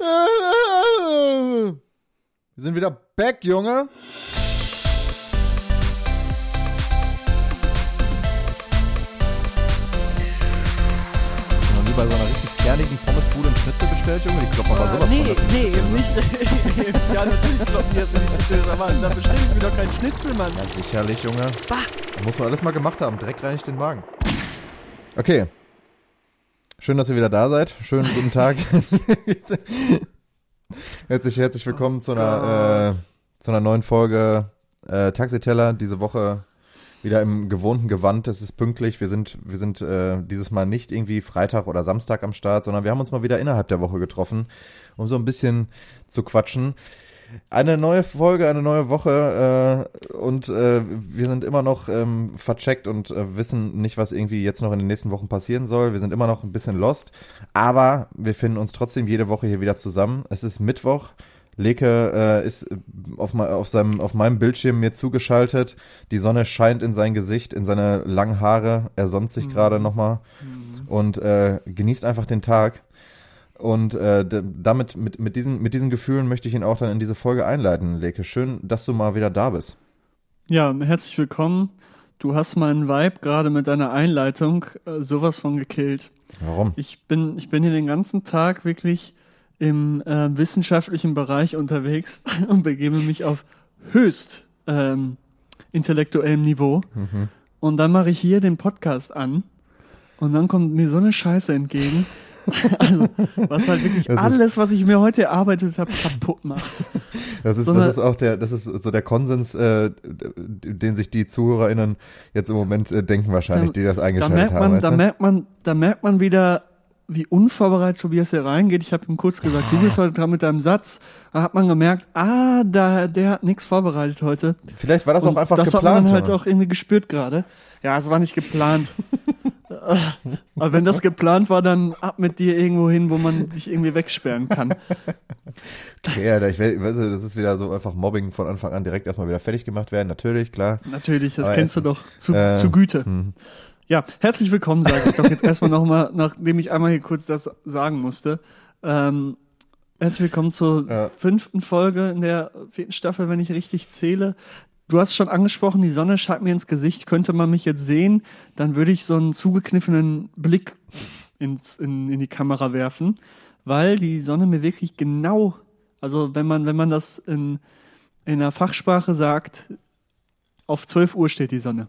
Wir sind wieder back, Junge. Noch nie bei so einer richtig kernigen Pommesbude einen Schnitzel bestellt, Junge? Die kloppen aber sowas nee, von. nee, Schnitzel, ne? nicht. ja, natürlich kloppen die jetzt die Schnitzel, aber da bestelle ich mir doch keinen Schnitzel, Mann. Ja, sicherlich, Junge. Bah. Muss man alles mal gemacht haben. Dreck reinigt den Magen. Okay. Schön, dass ihr wieder da seid. Schönen guten Tag. herzlich, herzlich willkommen zu einer, äh, zu einer neuen Folge äh, Taxiteller. Diese Woche wieder im gewohnten Gewand. Es ist pünktlich. Wir sind, wir sind äh, dieses Mal nicht irgendwie Freitag oder Samstag am Start, sondern wir haben uns mal wieder innerhalb der Woche getroffen, um so ein bisschen zu quatschen. Eine neue Folge, eine neue Woche äh, und äh, wir sind immer noch ähm, vercheckt und äh, wissen nicht, was irgendwie jetzt noch in den nächsten Wochen passieren soll. Wir sind immer noch ein bisschen lost, aber wir finden uns trotzdem jede Woche hier wieder zusammen. Es ist Mittwoch. Leke äh, ist auf, auf, seinem, auf meinem Bildschirm mir zugeschaltet. Die Sonne scheint in sein Gesicht, in seine langen Haare. Er sonnt sich gerade nochmal und äh, genießt einfach den Tag. Und äh, damit, mit, mit, diesen, mit diesen Gefühlen möchte ich ihn auch dann in diese Folge einleiten, Leke. Schön, dass du mal wieder da bist. Ja, herzlich willkommen. Du hast meinen Vibe gerade mit deiner Einleitung äh, sowas von gekillt. Warum? Ich bin, ich bin hier den ganzen Tag wirklich im äh, wissenschaftlichen Bereich unterwegs und begebe mich auf höchst ähm, intellektuellem Niveau. Mhm. Und dann mache ich hier den Podcast an und dann kommt mir so eine Scheiße entgegen. also, was halt wirklich Das alles, was ich mir heute erarbeitet habe, kaputt macht. Das ist, So das ist auch der, das ist so der Konsens, äh, den sich die ZuhörerInnen jetzt im Moment äh, denken wahrscheinlich, die das Da eingeschaltet merkt haben. man, weißt da merkt man, da merkt man wieder, wie unvorbereitet Tobias hier reingeht. Ich habe ihm kurz gesagt, du bist heute dran mit deinem Satz. Da hat man gemerkt, ah, da, der hat nichts vorbereitet heute. Vielleicht war das auch Und einfach das geplant. hat man halt auch irgendwie gespürt gerade. Ja, es war nicht geplant. Aber wenn das geplant war, dann ab mit dir irgendwo hin, wo man dich irgendwie wegsperren kann. Okay, Alter, ich we- weiß, das ist wieder so einfach Mobbing von Anfang an direkt erstmal wieder fertig gemacht werden. Natürlich, klar. Natürlich, das Aber kennst du doch zu, äh, zu Güte. hm. Ja, herzlich willkommen, sage ich doch jetzt erstmal nochmal, nachdem ich einmal hier kurz das sagen musste. Ähm, herzlich willkommen zur Ja. fünften Folge in der vierten Staffel, wenn ich richtig zähle. Du hast schon angesprochen, die Sonne scheint mir ins Gesicht. Könnte man mich jetzt sehen, dann würde ich so einen zugekniffenen Blick ins, in, in die Kamera werfen, weil die Sonne mir wirklich genau, also wenn man, wenn man das in, in der Fachsprache sagt, auf 12 Uhr steht die Sonne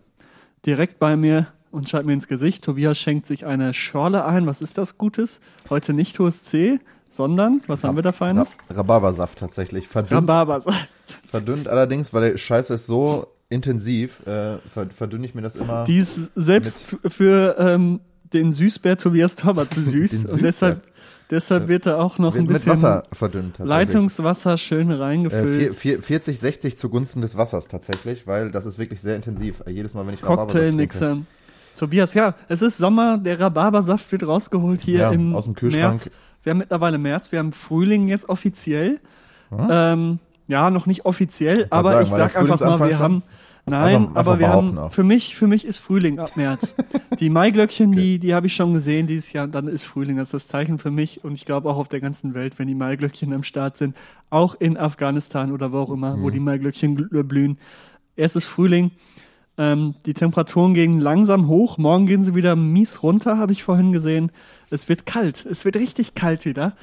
direkt bei mir und scheint mir ins Gesicht. Tobias schenkt sich eine Schorle ein. Was ist das Gutes? Heute nicht hohes C, sondern, was haben wir da Feines? Ra Rhabarbersaft tatsächlich. Verdünnt, Rhabarbers. verdünnt allerdings, weil der Scheiße ist so intensiv, äh, ver- verdünne ich mir das immer. Die ist selbst zu, für ähm, den Süßbär Tobias Tauber zu süß. Und deshalb, deshalb wird er auch noch ein mit bisschen Wasser verdünnt. Leitungswasser schön Äh, vier- reingefüllt. vier- 40, 60 zugunsten des Wassers tatsächlich, weil das ist wirklich sehr intensiv. Jedes Mal, wenn ich Rhabarbersaft. Cocktailmixern. Tobias, ja, es ist Sommer, der Rhabarbersaft wird rausgeholt hier Ja, im aus dem Kühlschrank. März. Wir haben mittlerweile März, wir haben Frühling jetzt offiziell. Ähm, ja, noch nicht offiziell, aber sagen, ich sag einfach mal, wir schon? haben Nein, Einfach- einfach aber wir haben auch. für mich für mich ist Frühling ab März. Die Maiglöckchen, die die habe ich schon gesehen dieses Jahr, dann ist Frühling, das ist das Zeichen für mich und ich glaube auch auf der ganzen Welt, wenn die Maiglöckchen am Start sind, auch in Afghanistan oder wo auch immer, Mhm. wo die Maiglöckchen gl- blühen. Erst ist Frühling, ähm, die Temperaturen gehen langsam hoch. Morgen gehen sie wieder mies runter, habe ich vorhin gesehen. Es wird kalt. Es wird richtig kalt wieder.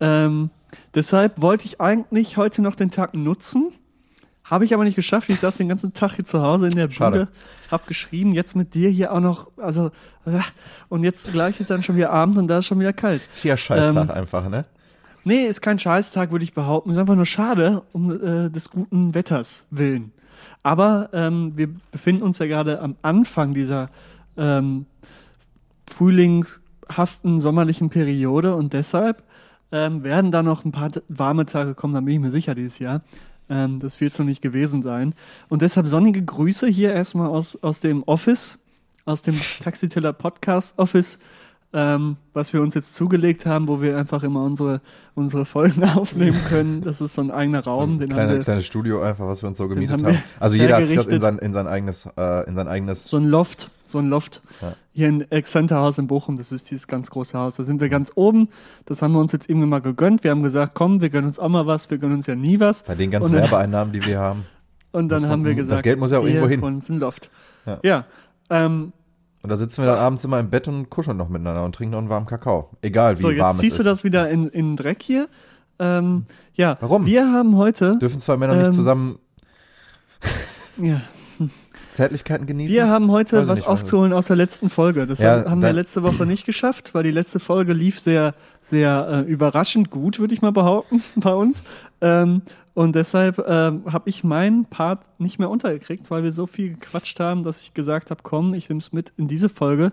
Ähm, deshalb wollte ich eigentlich heute noch den Tag nutzen. Habe ich aber nicht geschafft. Ich saß den ganzen Tag hier zu Hause in der Schade. Bude, hab geschrieben, jetzt mit dir hier auch noch, also, äh, und jetzt gleich ist dann schon wieder Abend und da ist schon wieder kalt. Hier Scheißtag Ähm, einfach, ne? Nee, ist kein Scheißtag, würde ich behaupten. Ist einfach nur schade, um äh, des guten Wetters willen. Aber ähm, wir befinden uns ja gerade am Anfang dieser ähm, frühlingshaften sommerlichen Periode und deshalb ähm, werden da noch ein paar warme Tage kommen, da bin ich mir sicher dieses Jahr. Ähm, das wird es noch nicht gewesen sein. Und deshalb sonnige Grüße hier erstmal aus, aus dem Office, aus dem Taxiteller Podcast Office. Ähm, was wir uns jetzt zugelegt haben, wo wir einfach immer unsere, unsere Folgen aufnehmen können. Das ist so ein eigener Raum, so ein kleine, haben wir, kleines Studio einfach, was wir uns so gemietet haben haben. Also jeder hat sich das in sein, in sein eigenes, äh, in sein eigenes. so ein Loft, so ein Loft. Ja. Hier in Exzenterhaus in Bochum, das ist dieses ganz große Haus. Da sind wir ganz oben. Das haben wir uns jetzt irgendwann mal gegönnt. Wir haben gesagt, komm, wir gönnen uns auch mal was, wir gönnen uns ja nie was. bei den ganzen dann- Werbeeinnahmen, die wir haben. Und dann Muss man- haben wir das gesagt, Geld muss ja auch irgendwo hin. uns ein Loft. Ja. Ja. ähm, Und da sitzen wir dann abends immer im Bett und kuscheln noch miteinander und trinken noch einen warmen Kakao. Egal wie so, warm jetzt ziehst es du ist. das wieder in, in den Dreck hier. Ähm, ja, Warum? wir haben heute, Dürfen zwei Männer Ähm, nicht zusammen ja, Zärtlichkeiten genießen? wir haben heute Weiß was nicht, aufzuholen aus der letzten Folge. Das Ja, haben wir letzte Woche nicht geschafft, weil die letzte Folge lief sehr, sehr äh, überraschend gut, würde ich mal behaupten, bei uns. Ähm, und deshalb ähm, habe ich meinen Part nicht mehr untergekriegt, weil wir so viel gequatscht haben, dass ich gesagt habe, komm, ich nehme es mit in diese Folge.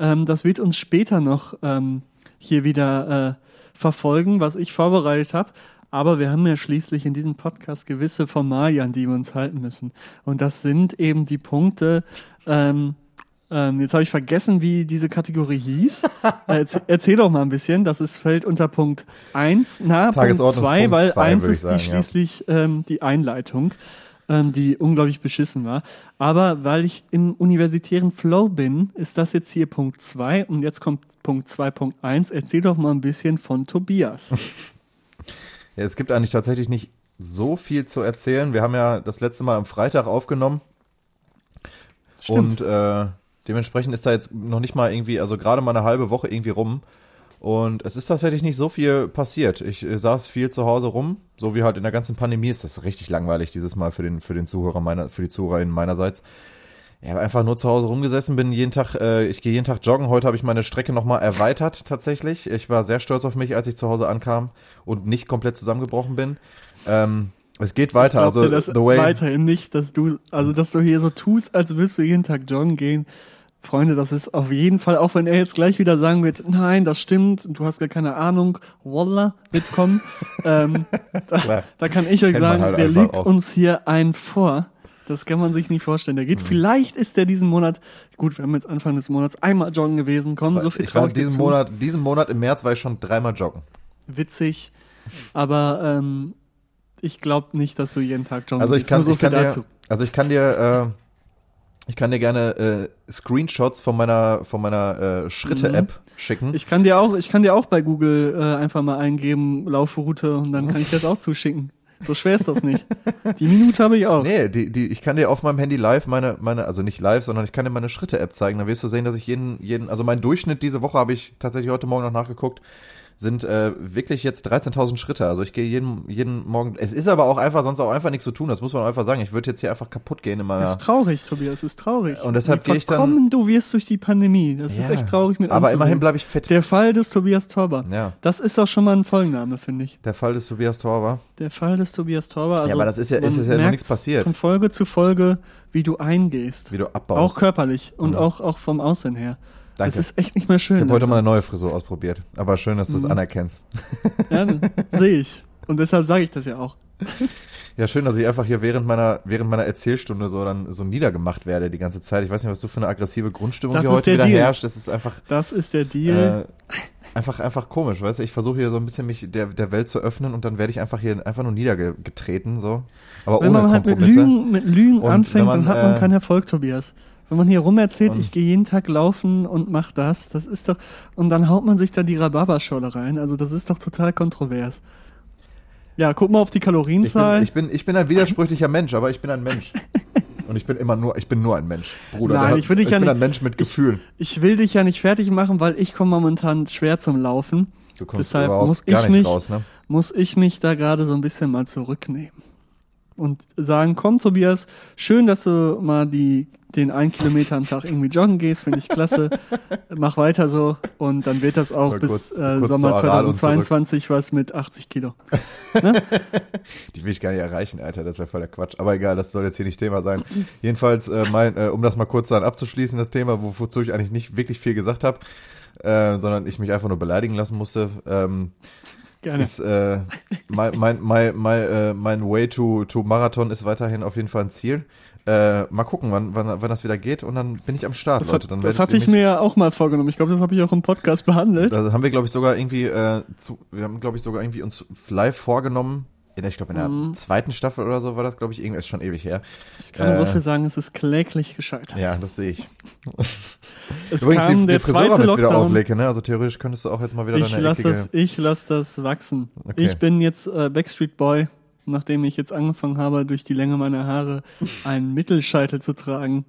Ähm, das wird uns später noch ähm, hier wieder äh, verfolgen, was ich vorbereitet habe. Aber wir haben ja schließlich in diesem Podcast gewisse Formalien, die wir uns halten müssen. Und das sind eben die Punkte, ähm, ähm, jetzt habe ich vergessen, wie diese Kategorie hieß. Äh, erzähl, erzähl doch mal ein bisschen. Das ist, fällt unter Punkt 1, na, Punkt Tagesordnungspunkt 2, weil zwei, 1 würde ich ist die sagen, ja. schließlich ähm, die Einleitung, ähm, die unglaublich beschissen war. Aber weil ich im universitären Flow bin, ist das jetzt hier Punkt 2 und jetzt kommt Punkt 2.1. Erzähl doch mal ein bisschen von Tobias. Ja, es gibt eigentlich tatsächlich nicht so viel zu erzählen. Wir haben ja das letzte Mal am Freitag aufgenommen. Stimmt. Und äh, dementsprechend ist da jetzt noch nicht mal irgendwie, also gerade mal eine halbe Woche irgendwie rum. Und es ist tatsächlich nicht so viel passiert. Ich äh, saß viel zu Hause rum, so wie halt in der ganzen Pandemie ist das richtig langweilig dieses Mal für den für den Zuhörer meiner für die Zuhörerinnen meinerseits. Ich habe einfach nur zu Hause rumgesessen, bin jeden Tag, äh, ich gehe jeden Tag joggen. Heute habe ich meine Strecke nochmal erweitert tatsächlich. Ich war sehr stolz auf mich, als ich zu Hause ankam und nicht komplett zusammengebrochen bin. Ähm, es geht weiter. Glaubt Also das weiterhin nicht, dass du, also dass du hier so tust, als würdest du jeden Tag joggen gehen. Freunde, das ist auf jeden Fall, auch wenn er jetzt gleich wieder sagen wird, nein, das stimmt, du hast gar keine Ahnung, Wallah wird kommen. ähm, da, da kann ich euch Kennt sagen, halt der lügt auch. uns hier einen vor. Das kann man sich nicht vorstellen. Der geht, Mhm. vielleicht ist der diesen Monat, gut, wir haben jetzt Anfang des Monats einmal joggen gewesen, komm, so viel ich war diesen. Monat, diesen Monat im März war ich schon dreimal joggen. Witzig, aber ähm, ich glaube nicht, dass du jeden Tag joggen Also ich kann, so ich kann dir, also ich kann dir, äh, ich kann dir gerne äh, Screenshots von meiner, von meiner äh, Schritte-App schicken. Ich kann dir auch, ich kann dir auch bei Google äh, einfach mal eingeben, Laufroute und dann kann ich das auch zuschicken. So schwer ist das nicht. Die Minute habe ich auch. Nee, die, die, ich kann dir auf meinem Handy live meine, meine, also nicht live, sondern ich kann dir meine Schritte-App zeigen. Dann wirst du sehen, dass ich jeden, jeden, also mein Durchschnitt diese Woche habe ich tatsächlich heute Morgen noch nachgeguckt, sind äh, wirklich jetzt 13.000 Schritte. Also ich gehe jeden, jeden Morgen. Es ist aber auch einfach, sonst auch einfach nichts zu tun. Das muss man einfach sagen. Ich würde jetzt hier einfach kaputt gehen in Das ist traurig, Tobias, das ist traurig. Und deshalb gehe ich dann- du wirst durch die Pandemie. Das ist Ja, echt traurig mit Aber anzusehen. immerhin bleibe ich fit. Der Fall des Tobias Torber. Ja, Das ist auch schon mal ein Folgenname, finde ich. der Fall des Tobias Torber. Der Fall des Tobias Torber. Also aber das ist ja- ist ja noch nichts passiert. Von Folge zu Folge, wie du eingehst. Wie du abbaust. Auch körperlich und Mhm. auch, auch vom Aussehen her. Danke. Das ist echt nicht mehr schön. Ich habe heute mal eine neue Frisur ausprobiert. Aber schön, dass du es Mhm. anerkennst. Ja, sehe ich. Und deshalb sage ich das ja auch. Ja, schön, dass ich einfach hier während meiner, während meiner Erzählstunde so dann so niedergemacht werde die ganze Zeit. Ich weiß nicht, was du für eine aggressive Grundstimmung Das hier heute der wieder Deal. herrscht. Das ist einfach, Das ist der Deal. äh, einfach, einfach komisch, weißt du? Ich versuche hier so ein bisschen mich der, der Welt zu öffnen und dann werde ich einfach hier einfach nur niedergetreten, so. Aber wenn ohne man halt mit Kompromisse. Lügen, mit Lügen Und anfängt, man, dann hat man äh, keinen Erfolg, Tobias. Wenn man hier rum erzählt, Und- ich gehe jeden Tag laufen und mach das, das ist doch, und dann haut man sich da die Rhabarberscholle rein. Also das ist doch total kontrovers. Ja, guck mal auf die ich, bin, Kalorienzahl. ich, bin, ich bin ein widersprüchlicher Mensch, aber ich bin ein Mensch. Und ich bin immer nur, ich bin nur ein Mensch, Bruder. Nein, ich will dich ich ja bin nicht- ein Mensch mit Gefühlen. Ich will dich ja nicht fertig machen, weil ich komme momentan schwer zum Laufen. Du kommst Deshalb muss gar ich nicht mich- raus, ne? muss ich mich da gerade so ein bisschen mal zurücknehmen. Und sagen, komm Tobias, schön, dass du mal die, den einen Kilometer am Tag irgendwie joggen gehst, finde ich klasse. Mach weiter so und dann wird das auch Mal bis kurz- äh, kurz Sommer zur Aral und 2022 was mit 80 Kilo. Die will ich gar nicht erreichen, Alter. Das wäre voll der Quatsch. Aber egal, das soll jetzt hier nicht Thema sein. Jedenfalls, äh, mein, äh, um das mal kurz dann abzuschließen, das Thema, wo- wozu ich eigentlich nicht wirklich viel gesagt habe, äh, sondern ich mich einfach nur beleidigen lassen musste, ähm, Gerne. ist äh, mein, mein, mein, mein, äh, mein Way to, to Marathon ist weiterhin auf jeden Fall ein Ziel. Äh, mal gucken, wann, wann, wann das wieder geht und dann bin ich am Start, Das, Leute. hat, Dann das werdet hatte ich mir ja auch mal vorgenommen. Ich glaube, das habe ich auch im Podcast behandelt. Da haben wir, glaube ich, sogar irgendwie, äh, zu, wir haben, glaube ich, sogar irgendwie uns live vorgenommen. In, ich glaube, in der Mhm. zweiten Staffel oder so war das, glaube ich, irgendwie ist schon ewig her. Ich kann so äh, viel sagen, es ist kläglich gescheitert. Ja, das sehe ich. Es Übrigens, kam die, der haben zweite jetzt wieder auflege, ne? Also theoretisch könntest du auch jetzt mal wieder Ich deine lasse eckige... das, ich lass das wachsen. Okay. Ich bin jetzt äh, Backstreet Boy, nachdem ich jetzt angefangen habe, durch die Länge meiner Haare einen Mittelscheitel zu tragen.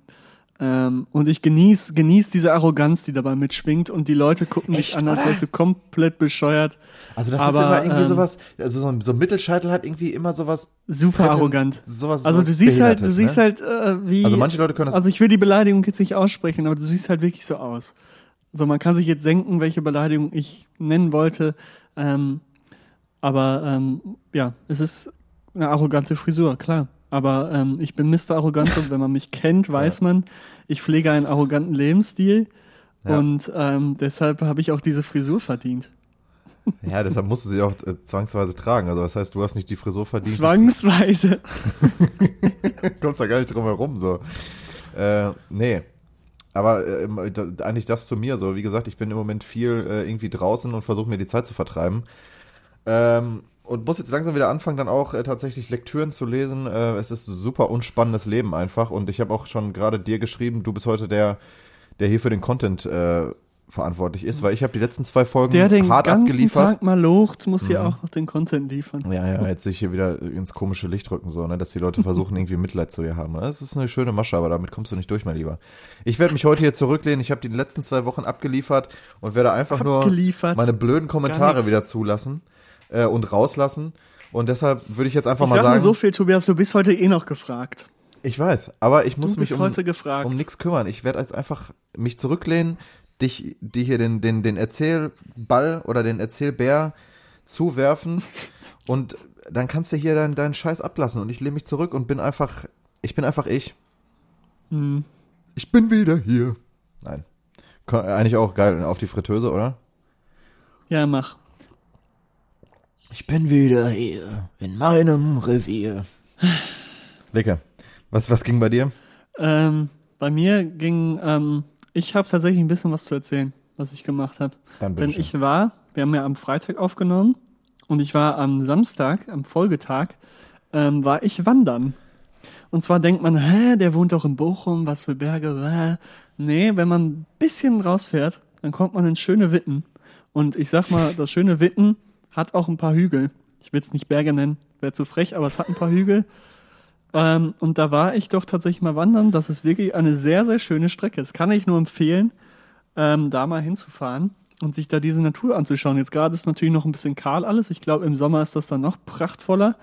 Ähm, und ich genieß, genieß diese Arroganz, die dabei mitschwingt und die Leute gucken dich Echt, an, als wärst du komplett bescheuert. Also das Aber, ist immer irgendwie ähm, sowas, also so ein, so ein Mittelscheitel hat irgendwie immer sowas, Super Fette- arrogant. sowas Also sowas du siehst halt, du Behindertes, siehst ne? halt äh, wie. Also manche Leute können das, Also ich will die Beleidigung jetzt nicht aussprechen, aber du siehst halt wirklich so aus. So, man kann sich jetzt denken, welche Beleidigung ich nennen wollte. Ähm, aber ähm, ja, es ist eine arrogante Frisur, klar. Aber ähm, ich bin Mr. Arrogant und wenn man mich kennt, weiß man, ich pflege einen arroganten Lebensstil. Ja. Und ähm, deshalb habe ich auch diese Frisur verdient. ja, deshalb musst du sie auch äh, zwangsweise tragen. Also das heißt, du hast nicht die Frisur verdient. Zwangsweise. Du kommst da gar nicht drum herum, so. Äh, nee. Aber äh, eigentlich das zu mir so. Wie gesagt, ich bin im Moment viel äh, irgendwie draußen und versuche mir die Zeit zu vertreiben. Ähm, und muss jetzt langsam wieder anfangen, dann auch äh, tatsächlich Lektüren zu lesen. Äh, es ist ein super unspannendes Leben einfach. Und ich habe auch schon gerade dir geschrieben, du bist heute der, der hier für den Content äh, verantwortlich ist, weil ich habe die letzten zwei Folgen Der den hart ganzen abgeliefert. Tag mal locht, muss hier Mhm. auch noch den Content liefern. Ja, ja, jetzt sich hier wieder ins komische Licht rücken, so, ne, dass die Leute versuchen, irgendwie Mitleid zu dir haben. Das ist eine schöne Masche, aber damit kommst du nicht durch, mein Lieber. Ich werde mich heute hier zurücklehnen. Ich habe die letzten zwei Wochen abgeliefert und werde einfach nur Abgeliefert. meine blöden Kommentare wieder zulassen äh, und rauslassen. Und deshalb würde ich jetzt einfach Ich mal sag nur sagen, so viel, Tobias, du bist heute eh noch gefragt. ich weiß, aber ich muss mich um, um nichts kümmern. Ich werde jetzt einfach mich zurücklehnen, dich, dir hier den, den, den Erzählball oder den Erzählbär zuwerfen und dann kannst du hier deinen deinen Scheiß ablassen und ich lehne mich zurück und bin einfach, ich bin einfach ich. Hm. Ich bin wieder hier. Nein. Eigentlich auch geil, auf die Fritteuse, oder? Ja, mach. Ich bin wieder hier in meinem Revier. Lecker. Was, was ging bei dir? Ähm, bei mir ging, ähm, ich habe tatsächlich ein bisschen was zu erzählen, was ich gemacht habe. Dann Denn bitte ich war, wir haben ja am Freitag aufgenommen und ich war am Samstag, am Folgetag, ähm, war ich wandern. Und zwar denkt man, hä, der wohnt doch in Bochum, was für Berge, hä? Nee, wenn man ein bisschen rausfährt, dann kommt man in schöne Witten. Und ich sag mal, das schöne Witten hat auch ein paar Hügel. Ich will es nicht Berge nennen, wäre zu frech, aber es hat ein paar Hügel. Ähm, und da war ich doch tatsächlich mal wandern. Das ist wirklich eine sehr, sehr schöne Strecke. Das kann ich nur empfehlen, ähm, da mal hinzufahren und sich da diese Natur anzuschauen. Jetzt gerade ist natürlich noch ein bisschen kahl alles. Ich glaube, im Sommer ist das dann noch prachtvoller.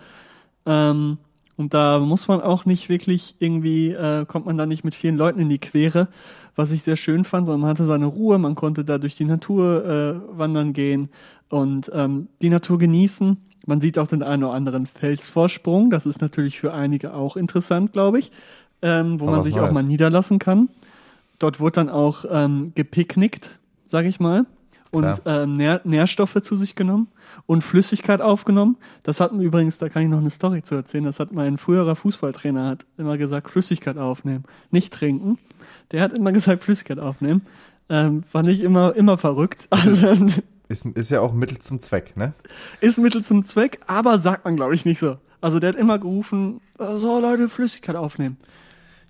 Ähm, und da muss man auch nicht wirklich irgendwie, äh, kommt man da nicht mit vielen Leuten in die Quere, was ich sehr schön fand, sondern man hatte seine Ruhe, man konnte da durch die Natur äh, wandern gehen und ähm, die Natur genießen. Man sieht auch den einen oder anderen Felsvorsprung, das ist natürlich für einige auch interessant, glaube ich, ähm, wo Aber man sich auch mal niederlassen kann. Dort wurde dann auch ähm, gepicknickt, sage ich mal, und ähm, Nähr Nährstoffe zu sich genommen und Flüssigkeit aufgenommen. Das hat mir übrigens, da kann ich noch eine Story zu erzählen, das hat mein früherer Fußballtrainer hat immer gesagt, Flüssigkeit aufnehmen, nicht trinken. Der hat immer gesagt, Flüssigkeit aufnehmen. Ähm, fand ich immer, immer verrückt. Also Ist, ist ja auch Mittel zum Zweck, ne? ist Mittel zum Zweck, aber sagt man, glaube ich, nicht so. Also der hat immer gerufen, äh, so Leute, Flüssigkeit aufnehmen.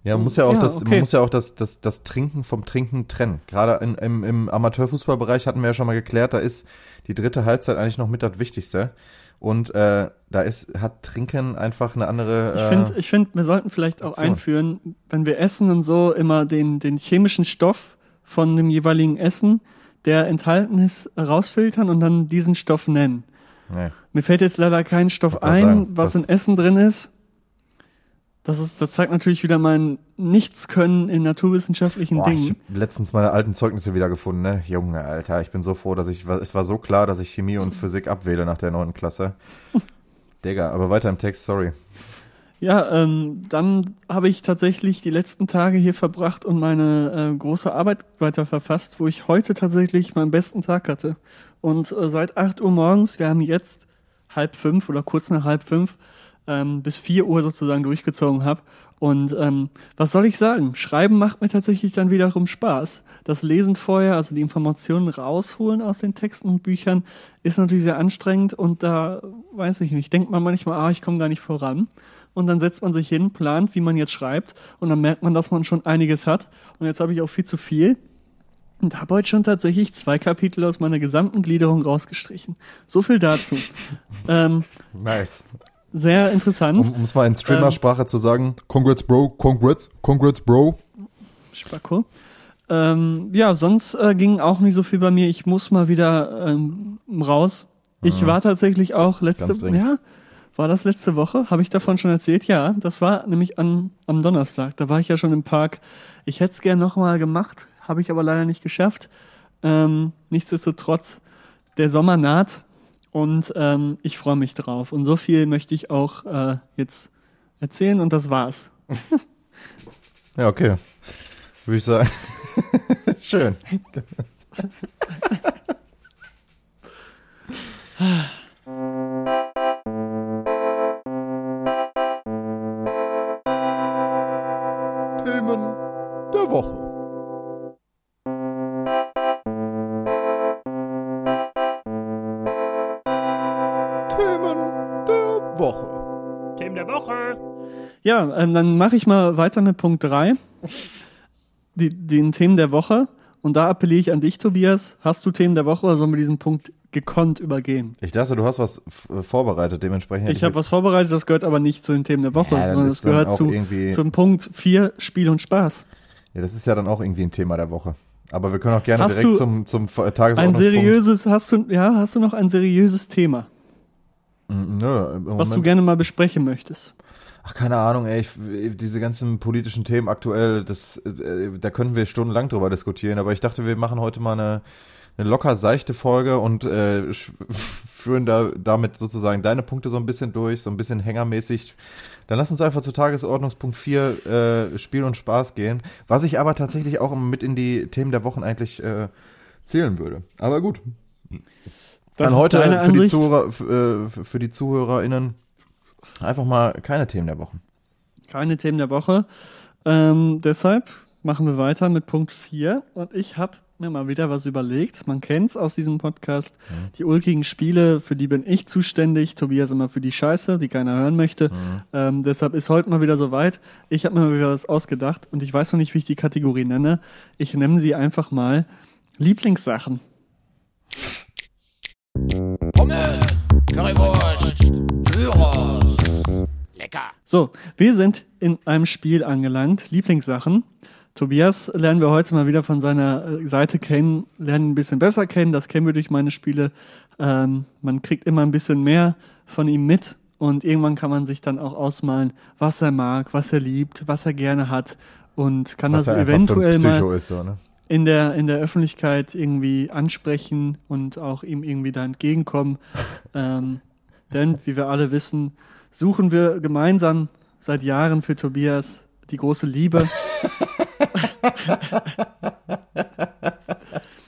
Ja, man muss ja auch Ja, das, okay. man muss ja auch das, das, das Trinken vom Trinken trennen. Gerade in, im, im Amateurfußballbereich hatten wir ja schon mal geklärt, da ist die dritte Halbzeit eigentlich noch mit das Wichtigste. Und äh, da ist, hat Trinken einfach eine andere. Ich äh, finde, ich find, wir sollten vielleicht auch Option. einführen, wenn wir essen und so, immer den, den chemischen Stoff von dem jeweiligen Essen, der enthalten ist, rausfiltern und dann diesen Stoff nennen. nee. Mir fällt jetzt leider kein Stoff ein, sagen, was in Essen drin ist. Das, ist. das zeigt natürlich wieder mein Nichtskönnen in naturwissenschaftlichen Boah, ich Dingen. hab letztens meine alten Zeugnisse wieder gefunden, ne? Junge, Alter, ich bin so froh, dass ich, es war so klar, dass ich Chemie und Physik abwähle nach der neunten Klasse. Digga, aber weiter im Text, sorry. Ja, ähm, dann habe ich tatsächlich die letzten Tage hier verbracht und meine äh, große Arbeit weiter verfasst, wo ich heute tatsächlich meinen besten Tag hatte. Und äh, seit 8 Uhr morgens, wir haben jetzt halb fünf oder kurz nach halb fünf, ähm, bis 4 Uhr sozusagen durchgezogen habe. Und ähm, was soll ich sagen? Schreiben macht mir tatsächlich dann wiederum Spaß. Das Lesen vorher, also die Informationen rausholen aus den Texten und Büchern, ist natürlich sehr anstrengend und da weiß ich nicht, denkt man manchmal, ah, ich komme gar nicht voran. Und dann setzt man sich hin, plant, wie man jetzt schreibt und dann merkt man, dass man schon einiges hat. Und jetzt habe ich auch viel zu viel. Und habe heute schon tatsächlich zwei Kapitel aus meiner gesamten Gliederung rausgestrichen. So viel dazu. ähm, Nice. sehr interessant. Um es mal in Streamer-Sprache zu sagen, congrats, Bro, congrats, congrats, Bro. Spacko. Ähm, ja, sonst äh, ging auch nicht so viel bei mir. Ich muss mal wieder ähm, raus. Ich Ah. war tatsächlich auch letzte, ja, war das letzte Woche? Habe ich davon schon erzählt? Ja, das war nämlich an, am Donnerstag. Da war ich ja schon im Park. Ich hätte es gern nochmal gemacht, habe ich aber leider nicht geschafft. Ähm, nichtsdestotrotz, der Sommer naht und ähm, ich freue mich drauf. Und so viel möchte ich auch äh, jetzt erzählen und das war's. Ja, okay. Würde ich sagen. Schön. Ja, ähm, dann mache ich mal weiter mit Punkt 3. Die, den Themen der Woche. Und da appelliere ich an dich, Tobias. Hast du Themen der Woche oder sollen wir diesen Punkt gekonnt übergehen? Ich dachte, du hast was äh, vorbereitet, dementsprechend. Ich habe was vorbereitet, das gehört aber nicht zu den Themen der Woche, Ja, das sondern das dann gehört zu, zum Punkt 4, Spiel und Spaß. Ja, das ist ja dann auch irgendwie ein Thema der Woche. Aber wir können auch gerne Hast direkt du zum, zum Ein Tagesordnungspunkt. seriöses, hast du, ja, hast du noch ein seriöses Thema, Mm, Nö, im was du Moment- gerne mal besprechen möchtest? Ach, keine Ahnung, ey, ich, diese ganzen politischen Themen aktuell, das, äh, da können wir stundenlang drüber diskutieren, aber ich dachte, wir machen heute mal eine, eine locker seichte Folge und äh, führen da damit sozusagen deine Punkte so ein bisschen durch, so ein bisschen hängermäßig. Dann lass uns einfach zu Tagesordnungspunkt 4 äh, Spiel und Spaß gehen, was ich aber tatsächlich auch mit in die Themen der Wochen eigentlich äh, zählen würde. Aber gut. Das Dann heute für die? Zuhörer, f- äh, für die ZuhörerInnen einfach mal keine Themen der Wochen. Keine Themen der Woche. Ähm, deshalb machen wir weiter mit Punkt 4. Und ich habe mir mal wieder was überlegt. Man kennt's aus diesem Podcast. Die ulkigen Spiele, für die bin ich zuständig. Tobias immer für die Scheiße, die keiner hören möchte. Ähm, deshalb ist heute mal wieder soweit. Ich habe mir mal wieder was ausgedacht und ich weiß noch nicht, wie ich die Kategorie nenne. Ich nenne sie einfach mal Lieblingssachen. Pommes, Currywurst. Lecker. So, wir sind in einem Spiel angelangt. Lieblingssachen. Tobias lernen wir heute mal wieder von seiner äh, Seite kennen, lernen ein bisschen besser kennen. Das kennen wir durch meine Spiele. Ähm, man kriegt immer ein bisschen mehr von ihm mit und irgendwann kann man sich dann auch ausmalen, was er mag, was er liebt, was er gerne hat und kann Was das eventuell mal ist, so, ne? in der, in der Öffentlichkeit irgendwie ansprechen und auch ihm irgendwie da entgegenkommen. ähm, denn, wie wir alle wissen, suchen wir gemeinsam seit Jahren für Tobias die große Liebe.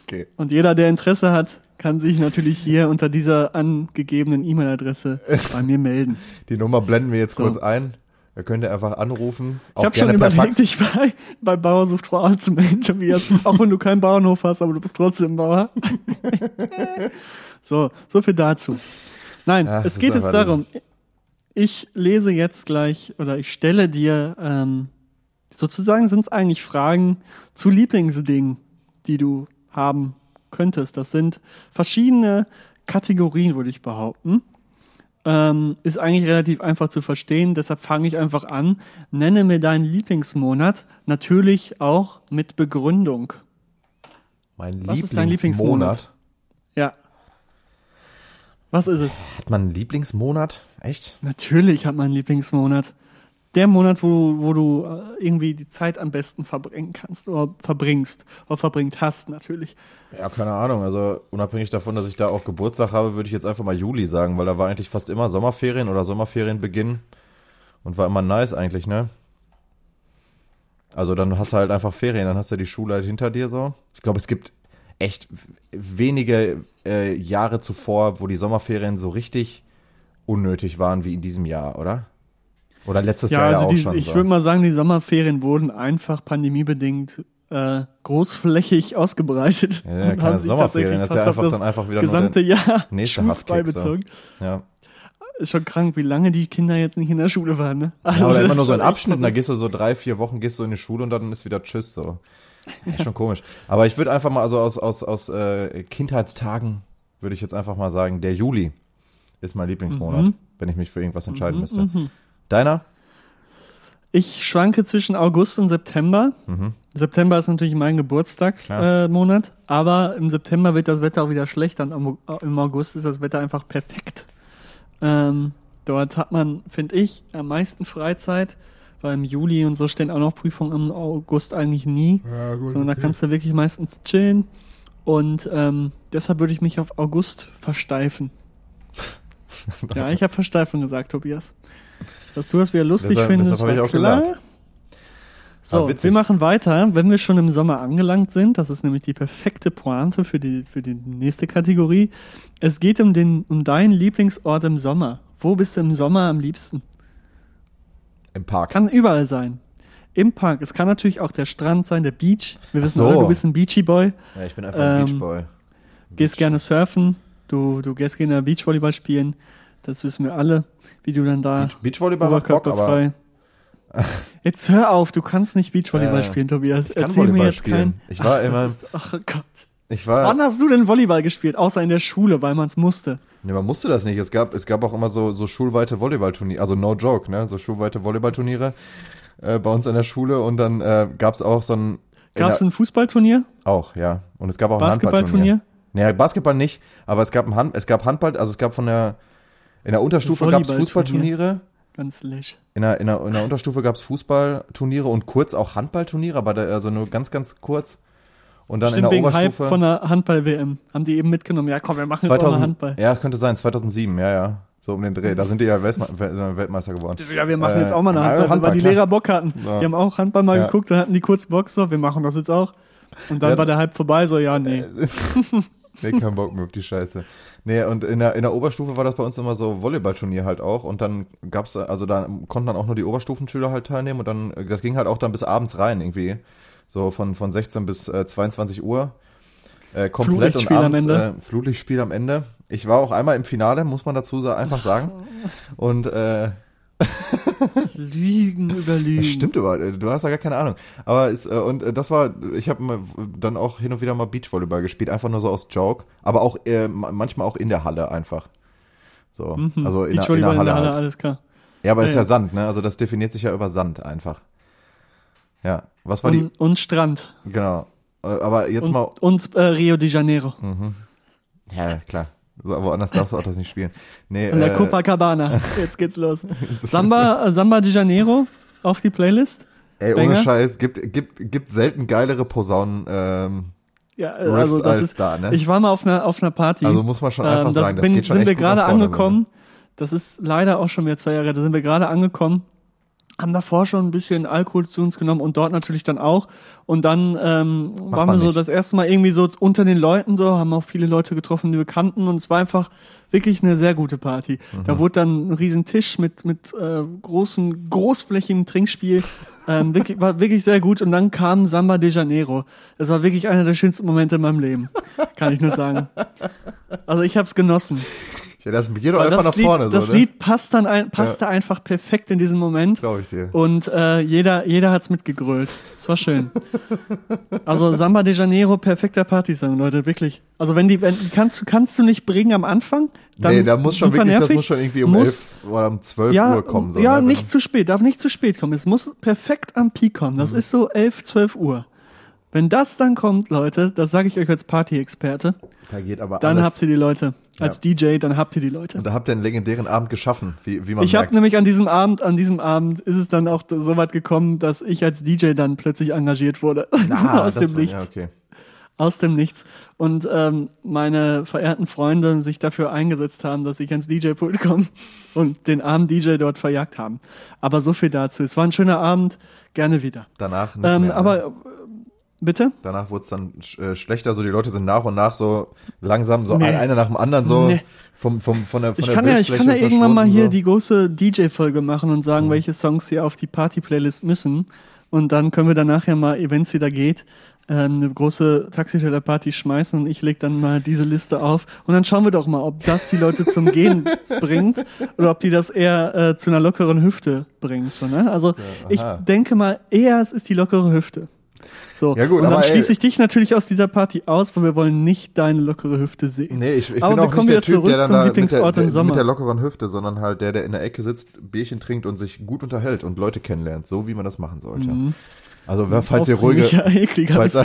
Okay. Und jeder, der Interesse hat, kann sich natürlich hier unter dieser angegebenen E-Mail-Adresse bei mir melden. Die Nummer blenden wir jetzt So. kurz ein. Da könnt ihr einfach anrufen. Ich habe schon überlegt, dich bei, bei Bauer sucht Frau anzumelden, Tobias. Auch wenn du keinen Bauernhof hast, aber du bist trotzdem Bauer. so, so viel dazu. Nein, Ach, es geht jetzt darum, ich lese jetzt gleich oder ich stelle dir, ähm, sozusagen sind es eigentlich Fragen zu Lieblingsdingen, die du haben könntest. Das sind verschiedene Kategorien, würde ich behaupten. Ähm, ist eigentlich relativ einfach zu verstehen, deshalb fange ich einfach an. Nenne mir deinen Lieblingsmonat, natürlich auch mit Begründung. Mein Was ist dein Lieblingsmonat. Ja. Was ist es? Hat man einen Lieblingsmonat? Echt? Natürlich hat man einen Lieblingsmonat. Der Monat, wo, wo du äh, irgendwie die Zeit am besten verbringen kannst oder verbringst. Oder verbringt hast, natürlich. Ja, keine Ahnung. Also unabhängig davon, dass ich da auch Geburtstag habe, würde ich jetzt einfach mal Juli sagen, weil da war eigentlich fast immer Sommerferien oder Sommerferienbeginn und war immer nice eigentlich, ne? Also dann hast du halt einfach Ferien, dann hast du die Schule halt hinter dir so. Ich glaube, es gibt echt wenige äh, Jahre zuvor, wo die Sommerferien so richtig unnötig waren wie in diesem Jahr, oder? Oder letztes Ja, Jahr ja also auch die, schon. ich so. würde mal sagen, die Sommerferien wurden einfach pandemiebedingt äh, großflächig ausgebreitet. Ja, und keine haben sich Sommerferien, das ist ja einfach dann einfach wieder nur gesamte der Jahr nächste Hasskick, so. Ja. Ist schon krank, wie lange die Kinder jetzt nicht in der Schule waren. Ne? Also Ja, oder das immer nur so in schon echt Abschnitten, da gehst du so drei, vier Wochen, gehst du in die Schule und dann ist wieder Tschüss so. Ja, schon komisch. Aber ich würde einfach mal, also aus, aus, aus äh, Kindheitstagen, würde ich jetzt einfach mal sagen, der Juli ist mein Lieblingsmonat, Mhm. wenn ich mich für irgendwas entscheiden müsste. Deiner? Ich schwanke zwischen August und September. September ist natürlich mein Geburtstagsmonat, Ja. äh, aber im September wird das Wetter auch wieder schlecht, dann am- im August ist das Wetter einfach perfekt. Ähm, dort hat man, finde ich, am meisten Freizeit, weil im Juli und so stehen auch noch Prüfungen im August eigentlich nie, sondern da kannst du wirklich meistens chillen und ähm, deshalb würde ich mich auf August versteifen. ja, ich habe Versteifen gesagt, Tobias. Dass du das wieder lustig Deshalb- findest, deshalb war auch klar. gelacht. So, witzig. wir machen weiter. Wenn wir schon im Sommer angelangt sind, das ist nämlich die perfekte Pointe für die, für die nächste Kategorie. Es geht um, den, um deinen Lieblingsort im Sommer. Wo bist du im Sommer am liebsten? Im Park. Kann überall sein. Im Park. Es kann natürlich auch der Strand sein, der Beach. Wir wissen so. alle, du bist ein Beachy Boy. ja, ich bin einfach ein Ähm, Beachboy. Gehst gerne surfen. Du, du gehst gerne Beachvolleyball spielen. Das wissen wir alle. Wie du dann da Beach, Beachvolleyball oberkörperfrei. Jetzt hör auf, du kannst nicht Beachvolleyball Äh, spielen, Tobias. ich kann Erzähl mir jetzt spielen. kein. Ich war das immer- Ist, ach Gott. Ich war, Wann hast du denn Volleyball gespielt? Außer in der Schule, weil man es musste. Ne, man musste das nicht. Es gab, es gab auch immer so, so schulweite Volleyballturniere, also no joke, ne? So schulweite Volleyballturniere äh, bei uns an der Schule und dann äh, gab es auch so ein. in Gab es ein Fußballturnier? Auch, ja. Und es gab auch ein Basketballturnier? Handballturnier. Nee, Basketball nicht, aber es gab ein Hand, es gab Handball, also es gab von der in der Unterstufe gab es. Fußballturniere. Ganz läsch. In der, in, der, in der Unterstufe gab es Fußballturniere und kurz auch Handballturniere, aber da, also nur ganz, ganz kurz. Und dann Stimmt, in wegen der Hype Oberstufe. von der Handball-WM. Haben die eben mitgenommen. Ja, komm, wir machen jetzt auch mal 2000, Handball. ja, könnte sein, 2007, ja, ja. So um den Dreh. Da sind die ja Weltme Wel- Weltmeister geworden. Ja, wir machen Äh, jetzt auch mal eine Handball, Handball, weil die klar. Lehrer Bock hatten. Ja. Die haben auch Handball mal Ja. geguckt, dann hatten die kurz Bock so, wir machen das jetzt auch. Und dann Ja. war der Hype vorbei, so, ja, nee. Nee, kein Bock mehr auf die Scheiße. Nee, und in der, in der Oberstufe war das bei uns immer so Volleyballturnier halt auch. Und dann gab's, also da konnten dann auch nur die Oberstufenschüler halt teilnehmen. Und dann, das ging halt auch dann bis abends rein irgendwie. So von, von 16 bis äh, 22 Uhr. Äh, komplett und am abends Ende. Äh, Flutlichtspiel am Ende. Ich war auch einmal im Finale, muss man dazu sa- einfach sagen. Und äh, Lügen über Lügen. das stimmt überhaupt, du hast ja gar keine Ahnung. Aber es, äh, und äh, das war, ich habe dann auch hin und wieder mal Beachvolleyball gespielt, einfach nur so aus Joke, aber auch äh, ma- manchmal auch in der Halle einfach. So, Mhm. also in der, in Beachvolleyball der Halle. halt. alles klar. Ja, aber Ja, es ist ja ja. Sand, ne? Also das definiert sich ja über Sand einfach. Ja, was war Und, und Strand. die? Genau. Äh, Aber jetzt Und, mal, und äh, Rio de Janeiro. ja klar. So, woanders darfst du auch das nicht spielen. Nee, der äh, Copacabana. Jetzt geht's los. Samba, Samba de Janeiro auf die Playlist. ey, ohne Banger. Scheiß, gibt, gibt, gibt selten geilere Posaunen, ähm, Ja, also das als ist, da, ne? ich war mal auf einer auf einer Party. Also muss man schon einfach Ähm, das sagen, das bin, geht schon sind wir gerade angekommen. Das ist leider auch schon wieder zwei Jahre. Da sind wir gerade angekommen. Haben davor schon ein bisschen Alkohol zu uns genommen und dort natürlich dann auch. Und dann ähm, waren wir so nicht. das erste Mal irgendwie so unter den Leuten so, haben auch viele Leute getroffen, die wir kannten. Und es war einfach wirklich eine sehr gute Party. Mhm. Da wurde dann ein riesen Tisch mit, mit äh, großen, großflächigem Trinkspiel. Ähm, wirklich, war wirklich sehr gut. Und dann kam Samba de Janeiro. Das war wirklich einer der schönsten Momente in meinem Leben. Kann ich nur sagen. Also ich habe es genossen. Ja, das geht doch einfach das nach Lied, vorne, das so, ne? Lied passt dann ein, passte einfach perfekt in diesem Moment. Glaube ich dir. Und äh, jeder, jeder hat's mitgegrölt. Es war schön. Also Samba de Janeiro, perfekter Partysong, Leute, wirklich. Also wenn die, wenn, kannst, du kannst du nicht bringen am Anfang, dann nee, da muss schon wirklich, das nervig. muss schon irgendwie um Muss- 11 oder um 12 ja, Uhr kommen. So, ja, ne? nicht zu spät, darf nicht zu spät kommen. Es muss perfekt am Peak kommen. Mhm. Das ist so 11, 12 Uhr. Wenn das dann kommt, Leute, das sage ich euch als Party-Experte, Da geht aber dann alles. habt ihr die Leute. Als DJ, dann habt ihr die Leute. und da habt ihr einen legendären Abend geschaffen, wie, wie man Ich habe nämlich an diesem Abend, an diesem Abend ist es dann auch so weit gekommen, dass ich als DJ dann plötzlich engagiert wurde. Ah, aus dem war- Nichts. Ja, okay. Aus dem Nichts. Und ähm, meine verehrten Freunde sich dafür eingesetzt haben, dass ich ans DJ-Pult komme und den armen DJ dort verjagt haben. Aber so viel dazu. Es war ein schöner Abend, gerne wieder. Danach nicht Ähm, mehr, ne? aber äh, Bitte? Danach wurde es dann sch äh, schlechter, so die Leute sind nach und nach so langsam, so Nee. ein- einer nach dem anderen so Nee. vom, vom, von der, von Ich der kann ja, ich kann ja irgendwann mal hier verschwunden, die große DJ-Folge machen und sagen, welche Songs hier auf die Party-Playlist müssen. Und dann können wir danach ja mal, wenn es wieder geht, ähm, eine große Taxiteller-Party schmeißen und ich leg dann mal diese Liste auf. Und dann schauen wir doch mal, ob das die Leute zum Gehen bringt oder ob die das eher äh, zu einer lockeren Hüfte bringt. So, ne? Also ich aha. denke mal, eher es ist die lockere Hüfte. So, Ja gut, und dann aber, schließe ich dich natürlich aus dieser Party aus, weil wir wollen nicht deine lockere Hüfte sehen. So. Nee, ich, ich Aber bin wir auch kommen nicht der wieder Typ, zurück der zum da mit der, Lieblingsort im Sommer. mit der lockeren Hüfte, sondern halt der, der in der Ecke sitzt, Bierchen trinkt und sich gut unterhält und Leute kennenlernt, so wie man das machen sollte. Also wer- falls ihr ruhige, falls,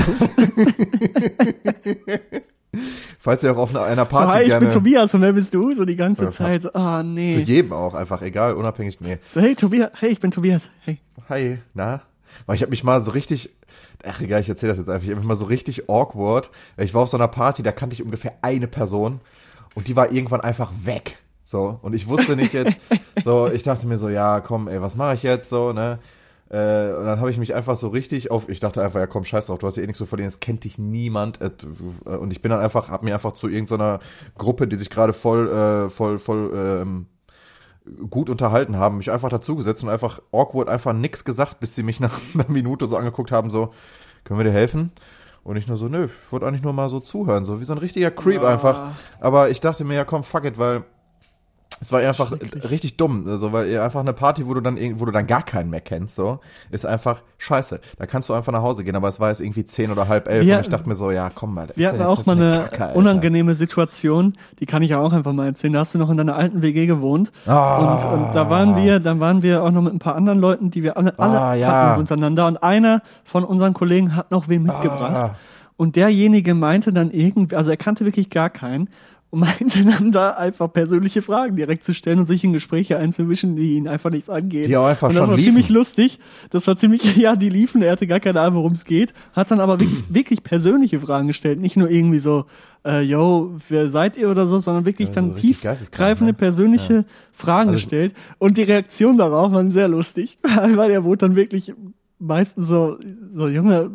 falls ihr auch auf einer, einer So, Party hi, ich gerne bin Tobias und wer bist du? So die ganze Ja, Zeit. so, Ah, zu nee. jedem auch einfach, egal, unabhängig, nee. So, hey, Tobias. Hey, ich bin Tobias. Hey. Hi, na? Weil ich habe mich mal so richtig, ach egal, ich erzähle das jetzt einfach, ich mal so richtig awkward. Ich war auf so einer Party, da kannte ich ungefähr eine Person und die war irgendwann einfach weg. So, und ich wusste nicht jetzt, so, ich dachte mir so, ja, komm, ey, was mache ich jetzt so, ne? Äh, und dann habe ich mich einfach so richtig auf, ich dachte einfach, ja komm, scheiß drauf, du hast ja eh nichts zu verlieren, es kennt dich niemand. Äh, und ich bin dann einfach, hab mir einfach zu irgendeiner Gruppe, die sich gerade voll, äh, voll, voll, ähm, gut unterhalten haben, mich einfach dazugesetzt und einfach awkward einfach nix gesagt, bis sie mich nach einer Minute so angeguckt haben, so, können wir dir helfen? Und ich nur so, nö, ich wollte eigentlich nur mal so zuhören, so wie so ein richtiger Creep Ah. einfach. Aber ich dachte mir, ja komm, fuck it, weil es war einfach richtig dumm, also weil einfach eine Party, wo du dann wo du dann gar keinen mehr kennst, so, ist einfach scheiße. Da kannst du einfach nach Hause gehen, aber es war jetzt irgendwie zehn oder halb elf Wir- und ich dachte mir so, ja komm mal. Wir hatten auch mal eine Kacke, unangenehme Situation, die kann ich ja auch einfach mal erzählen. Da hast du noch in deiner alten WG gewohnt. Ah. Und, und da waren wir, dann waren wir auch noch mit ein paar anderen Leuten, die wir alle, alle Ah, ja. so untereinander. Und einer von unseren Kollegen hat noch wen mitgebracht. Ah. Und derjenige meinte dann irgendwie, also er kannte wirklich gar keinen und meinte dann da einfach persönliche Fragen direkt zu stellen und sich in Gespräche einzumischen, die ihn einfach nichts angehen. Die auch einfach und das schon war liefen. ziemlich lustig. Das war ziemlich, ja, die liefen, er hatte gar keine Ahnung, worum es geht, hat dann aber wirklich, wirklich persönliche Fragen gestellt, nicht nur irgendwie so, äh, yo, wer seid ihr oder so, sondern wirklich Ja, dann so tiefgreifende ne? persönliche Fragen Also- gestellt und die Reaktion darauf waren sehr lustig, weil er wurde dann wirklich meistens so, so, Junge,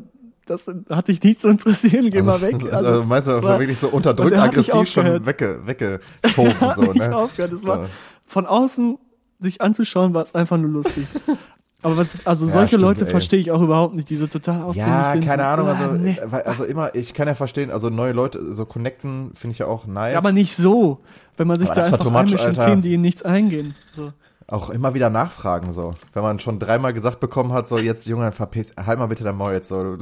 das hat dich nicht zu interessieren, geh mal weg. Also, also meinst du das war- wirklich so unterdrückt, er aggressiv schon wegge, weggeschoben, hat so, ne? aufgehört. Das So. war von außen sich anzuschauen, war es einfach nur lustig. Aber was, also Ja, solche stimmt, Leute verstehe ich auch überhaupt nicht, die so total aufdringlich Ja, sind. keine so, Ahnung, ah, also, nee. äh, weil- also immer, ich kann ja verstehen, also neue Leute, so connecten finde ich ja auch nice. Ja, aber nicht so, wenn man sich Aber da einfach einmischt in. Themen, die ihnen nichts eingehen. So. Auch immer wieder nachfragen, so. Wenn man schon dreimal gesagt bekommen hat, so, jetzt, Junge, verpiss, halt mal bitte dein Maul jetzt, so.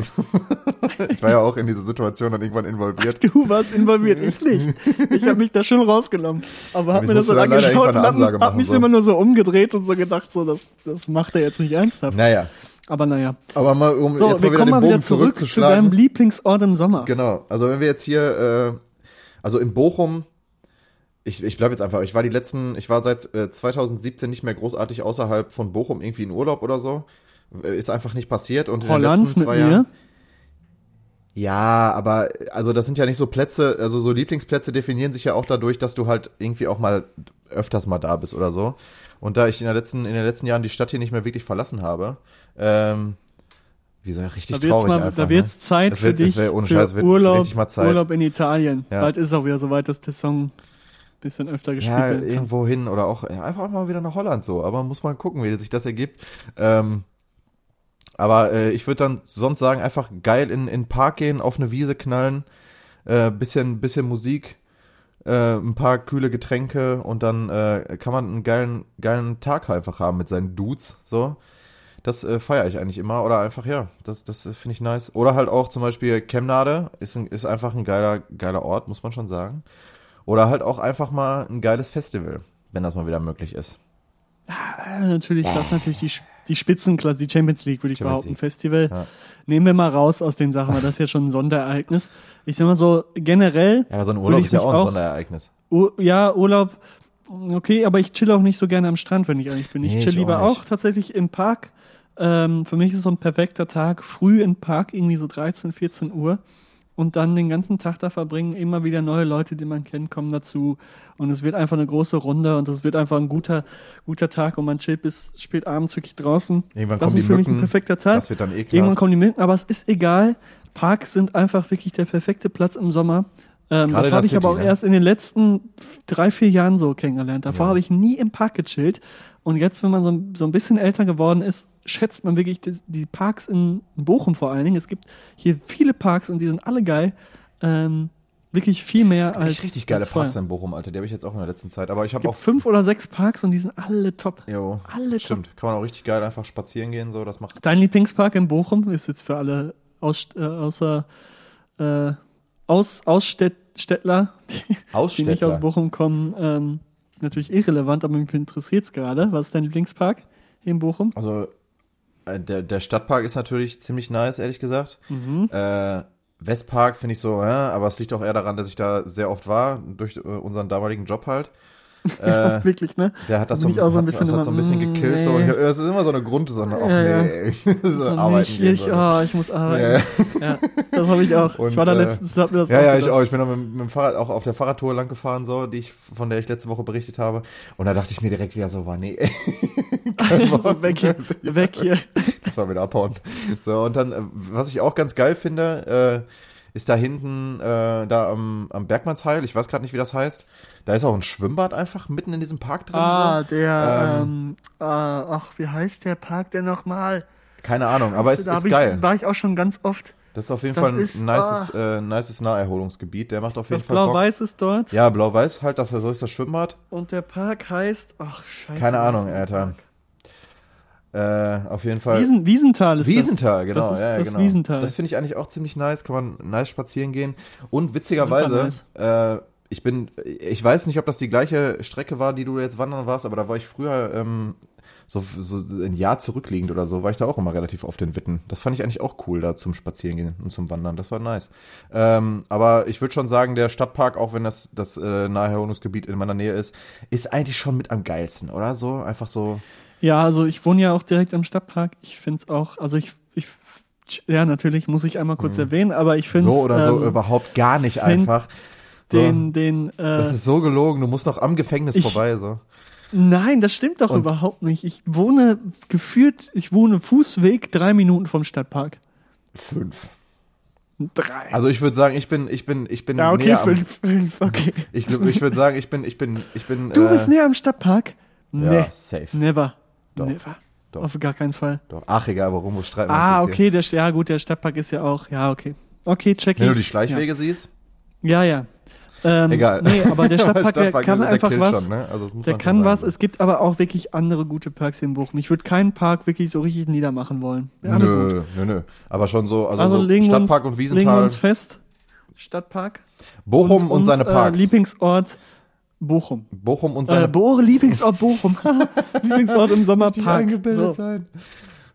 ich war ja auch in diese Situation dann irgendwann involviert. Du warst involviert, ich nicht. Ich habe mich da schon rausgenommen. Aber hab mir das musste dann angeschaut und hab, Ansage hab machen, mich so. immer nur so umgedreht und so gedacht, so, das, das macht er jetzt nicht ernsthaft. Naja, Aber naja. aber mal, um So, jetzt wir mal wieder kommen den mal Bogen wieder zurück zu deinem. Lieblingsort im Sommer. Genau, also wenn wir jetzt hier, äh, also in Bochum, ich, ich bleibe jetzt einfach, ich war die letzten, ich war seit äh, 2017 nicht mehr großartig außerhalb von Bochum irgendwie in Urlaub oder so. Äh, Ist einfach nicht passiert und in den Holland letzten zwei. Jahren. Ja, aber also das sind ja nicht so Plätze, also so Lieblingsplätze definieren sich ja auch dadurch, dass du halt irgendwie auch mal öfters mal da bist oder so. Und da ich in, der letzten, in den letzten Jahren die Stadt hier nicht mehr wirklich verlassen habe, ähm, wie so richtig Da traurig mal, einfach. da wird's ne? Zeit für wird- das dich wär ohne für Scheiß, Urlaub. Urlaub in Italien. Ja. Bald ist auch wieder soweit, dass der Song bisschen öfter gespielt Ja, werden irgendwo hin oder auch ja, einfach mal wieder nach Holland so. Aber muss man gucken, wie sich das ergibt. Ähm, aber äh, ich würde dann sonst sagen, einfach geil in, in den Park gehen, auf eine Wiese knallen, äh, bisschen, bisschen Musik, äh, ein paar kühle Getränke und dann äh, kann man einen geilen, geilen Tag einfach haben mit seinen Dudes. So. Das äh, feiere ich eigentlich immer. Oder einfach, ja, das, das äh, finde ich nice. Oder halt auch zum Beispiel Chemnade ist, ein, ist einfach ein geiler, geiler Ort, muss man schon sagen. Oder halt auch einfach mal ein geiles Festival, wenn das mal wieder möglich ist. Ja, natürlich, das ist natürlich die, die Spitzenklasse, die Champions League, würde ich Champions behaupten. League. Festival. Ja. Nehmen wir mal raus aus den Sachen, weil das ist ja schon ein Sonderereignis. Ich sag mal so, generell, Ja, so ein Würde Urlaub ich ist ja auch ein auch- Sonderereignis. Ur ja, Urlaub, okay, aber ich chill auch nicht so gerne am Strand, wenn ich ehrlich bin. Ich Nee, chill ich lieber auch auch tatsächlich im Park. Ähm, für mich ist so ein perfekter Tag, früh im Park, irgendwie so 13, 14 Uhr. Und dann den ganzen Tag da verbringen. Immer wieder neue Leute, die man kennt, kommen dazu. Und es wird einfach eine große Runde und es wird einfach ein guter, guter Tag und man chillt bis spät abends wirklich draußen. Irgendwann das kommen ist die für mich ein Mücken, perfekter Tag. Das wird dann ekelhaft. Irgendwann kommen die Mücken, aber es ist egal. Parks sind einfach wirklich der perfekte Platz im Sommer. Ähm, das habe ich aber auch ne? erst in den letzten drei, vier Jahren so kennengelernt. Davor Ja. habe ich nie im Park gechillt. Und jetzt, wenn man so, so ein bisschen älter geworden ist, schätzt man wirklich die, die Parks in Bochum vor allen Dingen. Es gibt hier viele Parks und die sind alle geil. Ähm, wirklich viel mehr Es gibt als. richtig geile. Parks in Bochum, Alter. Die habe ich jetzt auch in der letzten Zeit. Aber ich Es habe gibt auch. fünf oder sechs Parks und die sind alle top. Jo, Alle stimmt. Kann man auch richtig geil einfach spazieren gehen. So, das macht. Dein Lieblingspark in Bochum ist jetzt für alle Aus, äh, außer äh, Aus, Ausstädtler, die, die nicht aus. Bochum kommen, ähm, natürlich irrelevant, aber mich interessiert es gerade. Was ist dein Lieblingspark hier in Bochum? Also, der, der Stadtpark ist natürlich ziemlich nice, ehrlich gesagt. Mhm. Äh, Westpark finde ich so, ja, aber es liegt auch eher daran, dass ich da sehr oft war, durch äh, unseren damaligen Job halt. Äh, Wirklich, ne? der hat das Da so, so ein hat, bisschen das hat so ein bisschen mm, gekillt. So, nee. ich, es ist immer so eine Grundsonne. Ach Ja, ja. nee, ey. so, So arbeiten nicht, gehen. ich, so. oh, ich muss arbeiten. Ja, das habe ich auch. Und, ich war da äh, letztens, hab mir das Ja, auch ja, ich auch. Ich bin auch mit, mit dem Fahrrad auch auf der Fahrradtour lang gefahren, so, die ich, von der ich letzte Woche berichtet habe. Und da dachte ich mir direkt wieder so, war nee, so, weg hier, weg hier. Das war wieder abhauen. So, und dann, äh, was ich auch ganz geil finde, äh, ist da hinten, äh, da am, am Bergmannsheil, ich weiß gerade nicht, wie das heißt, da ist auch ein Schwimmbad einfach mitten in diesem Park drin. Ah, so. der, Ähm, ähm, ah, ach, wie heißt der Park denn nochmal? Keine Ahnung, aber es Da ist ich, geil. War ich auch schon ganz oft. Das ist auf jeden das Fall ein ist- nices, äh, nices Naherholungsgebiet. Der macht auf jeden Fall. Blau-Weiß ist dort. Ja, blau-weiß halt, das so ist das Schwimmbad. Und der Park heißt, ach, scheiße. Keine Ahnung, Alter. Park? Äh, auf jeden Fall. Wiesen, Wiesental ist Wiesenthal, genau. Das ist ja, das genau. Wiesenthal. Das finde ich eigentlich auch ziemlich nice. Kann man nice spazieren gehen. Und witzigerweise, Super äh, ich bin, ich weiß nicht, ob das die gleiche Strecke war, die du jetzt wandern warst, aber da war ich früher ähm, so, so ein Jahr zurückliegend oder so, war ich da auch immer relativ oft in Witten. Das fand ich eigentlich auch cool, da zum Spazierengehen und zum Wandern. Das war nice. Ähm, aber ich würde schon sagen, der Stadtpark, auch wenn das das äh, Naherholungsgebiet in meiner Nähe ist, ist eigentlich schon mit am geilsten, oder? So einfach so. Ja, also ich wohne ja auch direkt am Stadtpark. Ich finde es auch, also ich, ich, ja, natürlich muss ich einmal kurz erwähnen, aber ich finde Mhm. so oder so ähm, überhaupt gar nicht einfach. So. den, den, äh, Das ist so gelogen, du musst noch am Gefängnis Ich- vorbei, so. nein, das stimmt doch Und- überhaupt nicht. Ich wohne gefühlt, ich wohne Fußweg drei Minuten vom Stadtpark. Fünf. Drei. Also ich würde sagen, ich bin, ich bin, ich bin ja, okay, näher am, fünf, fünf, okay. ich, ich würde sagen, ich bin, ich bin, ich bin, Du äh, bist näher am Stadtpark? Nee, ja, safe. never. Doch, Never. doch. Auf gar keinen Fall. Doch. Ach, egal, warum wir streiten Ah, okay, der, ja gut, der Stadtpark ist ja auch, ja, okay. Okay, check Wenn ich. du die Schleichwege siehst, Ja, ja. ja. Ähm, egal. Nee, aber der Stadtpark, der kann der einfach killt was. Schon, ne? also, muss Der kann sagen. was. Es gibt aber auch wirklich andere gute Parks hier in Bochum. Ich würde keinen Park wirklich so richtig niedermachen wollen. Ja. Nö, nö, nö. Aber schon so, also, Also, so wir uns, Stadtpark und legen wir Wiesenthal, uns fest. Stadtpark. Bochum und, seine Äh, Parks. Lieblingsort Bochum. Bochum und Äh, seine Bo Lieblingsort Bochum. Lieblingsort im Sommerpark. So. sein.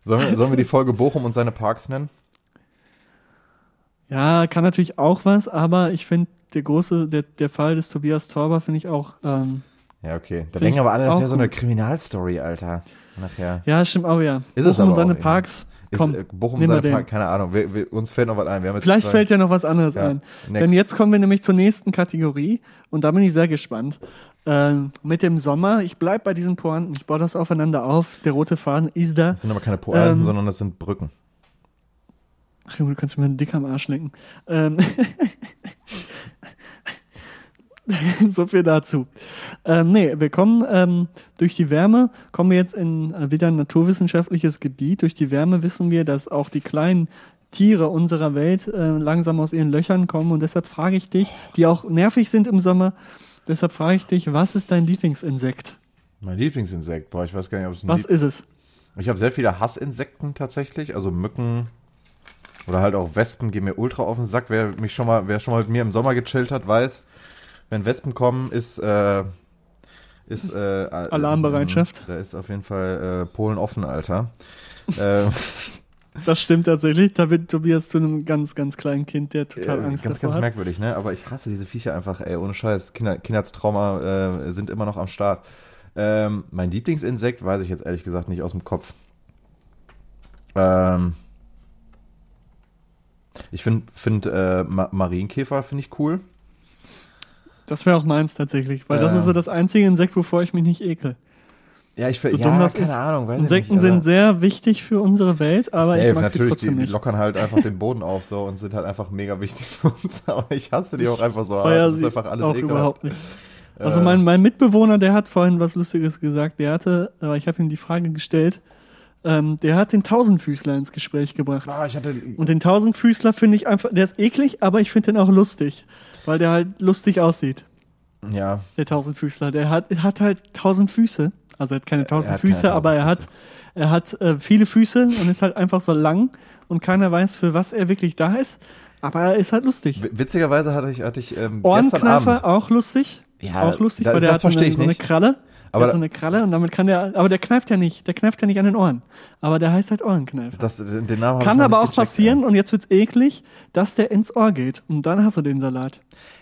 Sollen wir, sollen wir die Folge Bochum und seine Parks nennen? Ja, kann natürlich auch was, aber ich finde, der große, der, der Fall des Tobias Torber finde ich auch. Ähm, Ja, okay. Da denken aber alle, das wäre so eine. Kriminalstory, Alter. Nachher. ja, stimmt auch, ja. Ist es Bochum aber und seine. Parks. Ist, Komm, äh, Bochum seine. Park, keine Ahnung. Wir, wir, uns fällt noch was ein. Vielleicht zwei- fällt ja noch was anderes Ja, ein. next. Denn jetzt kommen wir nämlich zur nächsten Kategorie und da bin ich sehr gespannt. Ähm, mit dem Sommer, ich bleib bei diesen Pointen, ich baue das aufeinander auf. Der rote Faden ist da. Das sind aber keine Pointen, Ähm, sondern das sind Brücken. Ach Junge, du kannst mir einen Dick am Arsch lecken. Ähm, so viel dazu. Ähm, nee, wir kommen ähm, durch die Wärme, kommen wir jetzt in äh, wieder ein naturwissenschaftliches Gebiet. Durch die Wärme wissen wir, dass auch die kleinen Tiere unserer Welt äh, langsam aus ihren Löchern kommen. Und deshalb frage ich dich, die auch nervig sind im Sommer, deshalb frage ich dich, was ist dein Lieblingsinsekt? Mein Lieblingsinsekt, boah, ich weiß gar nicht, ob es ein Was Lieb ist es? Ich habe sehr viele Hassinsekten tatsächlich, also Mücken oder halt auch Wespen gehen mir ultra auf den Sack. Wer mich schon mal, wer schon mal mit mir im Sommer gechillt hat, weiß, wenn Wespen kommen, ist äh, ist äh, äh, Alarmbereitschaft. Da ist auf jeden Fall äh, Polen offen, Alter. äh, Das stimmt tatsächlich. Da wird Tobias zu einem ganz, ganz kleinen Kind, der total äh, Angst ganz, davor ganz hat. merkwürdig, ne? Aber ich hasse diese Viecher einfach, ey, ohne Scheiß. Kinder, Kindheitstrauma äh, sind immer noch am Start. Ähm, mein Lieblingsinsekt weiß ich jetzt ehrlich gesagt nicht aus dem Kopf. Ähm, Ich finde find, äh, Ma Marienkäfer finde ich cool. Das wäre auch meins tatsächlich, weil das Ja. ist so das einzige Insekt, wovor ich mich nicht ekel. Ja, ich So finde, dumm ja, das keine ist. Ahnung, Insekten ich nicht. sind sehr wichtig für unsere Welt, aber Safe, ich mag sie natürlich, trotzdem die, die nicht. lockern halt einfach den Boden auf so und sind halt einfach mega wichtig für uns. Aber ich hasse die auch einfach so. Feier das ist sie einfach alles auch ekelhaft. überhaupt nicht. Also Äh, mein, mein Mitbewohner, der hat vorhin was Lustiges gesagt. Der hatte, aber ich habe ihm die Frage gestellt, ähm, der hat den Tausendfüßler ins Gespräch gebracht. Ah, ich hatte, Und den Tausendfüßler finde ich einfach, der ist eklig, aber ich finde den auch lustig, weil der halt lustig aussieht. ja, Der Tausendfüßler, der hat, hat halt tausend Füße. Also er hat keine tausend hat keine Füße, aber er hat, tausend er hat äh, viele Füße und ist halt einfach so lang und keiner weiß, für was er wirklich da ist. Aber er ist halt lustig. w- witzigerweise hatte ich, hatte ich ähm, gestern Abend. auch lustig. Ja, auch lustig, das- weil der das hat so eine, verstehe ich so eine nicht. Kralle. Aber der hat so eine Kralle und damit kann der, aber der kneift ja nicht, der kneift ja nicht an den Ohren. Aber der heißt halt Ohrenkneifer. Das, den Namen Kann aber auch gecheckt, passieren, und jetzt wird's eklig, dass der ins Ohr geht. Und dann hast du den Salat.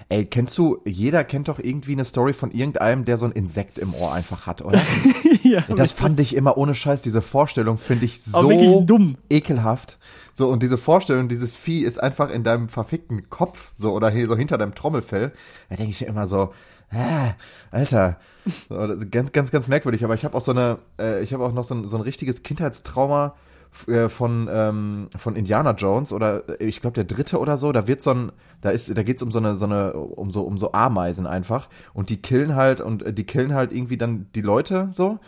Ey. kennst du, jeder kennt doch irgendwie eine Story von irgendeinem, der so ein Insekt im Ohr einfach hat, oder? ja, Das fand ich immer ohne Scheiß, diese Vorstellung finde ich so dumm. ekelhaft. So, und diese Vorstellung, dieses Vieh ist einfach in deinem verfickten Kopf, so, oder hier so hinter deinem Trommelfell. Da denke ich immer so, ah, Alter, ganz, ganz, ganz merkwürdig. Aber ich habe auch so eine, äh, ich habe auch noch so ein, so ein richtiges Kindheitstrauma äh, von, ähm, von Indiana Jones oder äh, ich glaube der dritte oder so, da wird so ein, da ist, da geht's um so eine, so eine, um so, um so Ameisen einfach. Und die killen halt und äh, die killen halt irgendwie dann die Leute so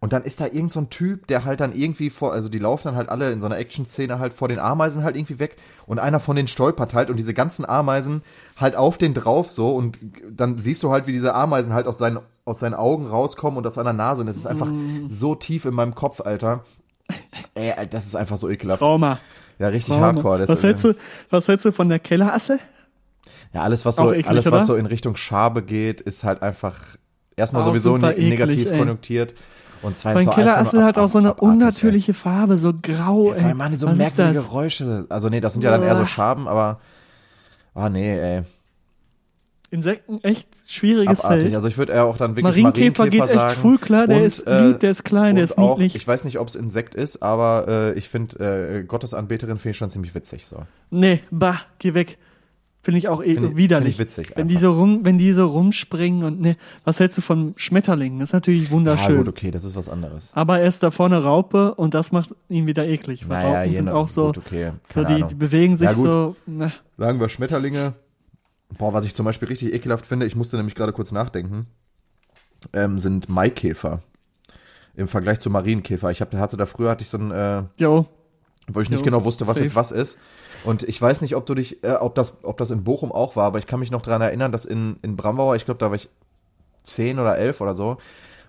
und dann ist da irgend so ein Typ, der halt dann irgendwie vor, also die laufen dann halt alle in so einer Action-Szene halt vor den Ameisen halt irgendwie weg und einer von denen stolpert halt und diese ganzen Ameisen halt auf den drauf so und dann siehst du halt, wie diese Ameisen halt aus seinen, aus seinen Augen rauskommen und aus seiner Nase und das ist einfach so tief in meinem Kopf, Alter. Ey, das ist einfach so ekelhaft. Trauma. Ja, richtig Trauma. hardcore. Das was, hältst du, was hältst du von der Kellerasse? Ja, alles, was so, eklig, alles, oder? was so in Richtung Schabe geht, ist halt einfach erstmal Auch sowieso ne eklig, negativ ey. Und zweitens Kellerasse nur hat auch so eine ey. unnatürliche Farbe, so grau. Ey. machen die so Was merkwürdige? Geräusche. Also nee, das sind ja dann eher so. Schaben, aber ah nee, ey, Insekten, echt schwieriges abartig. Feld. Also ich würde eher auch dann wirklich Marienkäfer geht echt sagen. full klar, der Und, ist äh, lieb, der ist klein, der ist auch, niedlich. Ich weiß nicht, ob es Insekt ist, aber äh, ich finde äh, Gottesanbeterin finde ich schon ziemlich witzig so. Nee, bah, geh weg. Finde ich auch eh Find ich- widerlich. find ich witzig Wenn die, so rum, wenn die so rumspringen und ne, was hältst du von Schmetterlingen? Das ist natürlich Ja, wunderschön. gut, okay, das ist was anderes. Aber er ist da vorne Raupe und das macht ihn wieder eklig. Weil Naja, Raupen sind auch so, gut, okay, so die, die bewegen sich Ja, so. Na, Sagen wir Schmetterlinge. Boah, was ich zum Beispiel richtig ekelhaft finde, ich musste nämlich gerade kurz nachdenken, ähm, sind Maikäfer. Im Vergleich zu Marienkäfer. Ich hab, hatte da früher hatte ich so ein, äh, jo, wo ich nicht Jo, genau wusste, was safe. jetzt was ist. Und ich weiß nicht, ob du dich, äh, ob das, ob das in Bochum auch war, aber ich kann mich noch daran erinnern, dass in, in Brambauer, ich glaube, da war ich zehn oder elf oder so,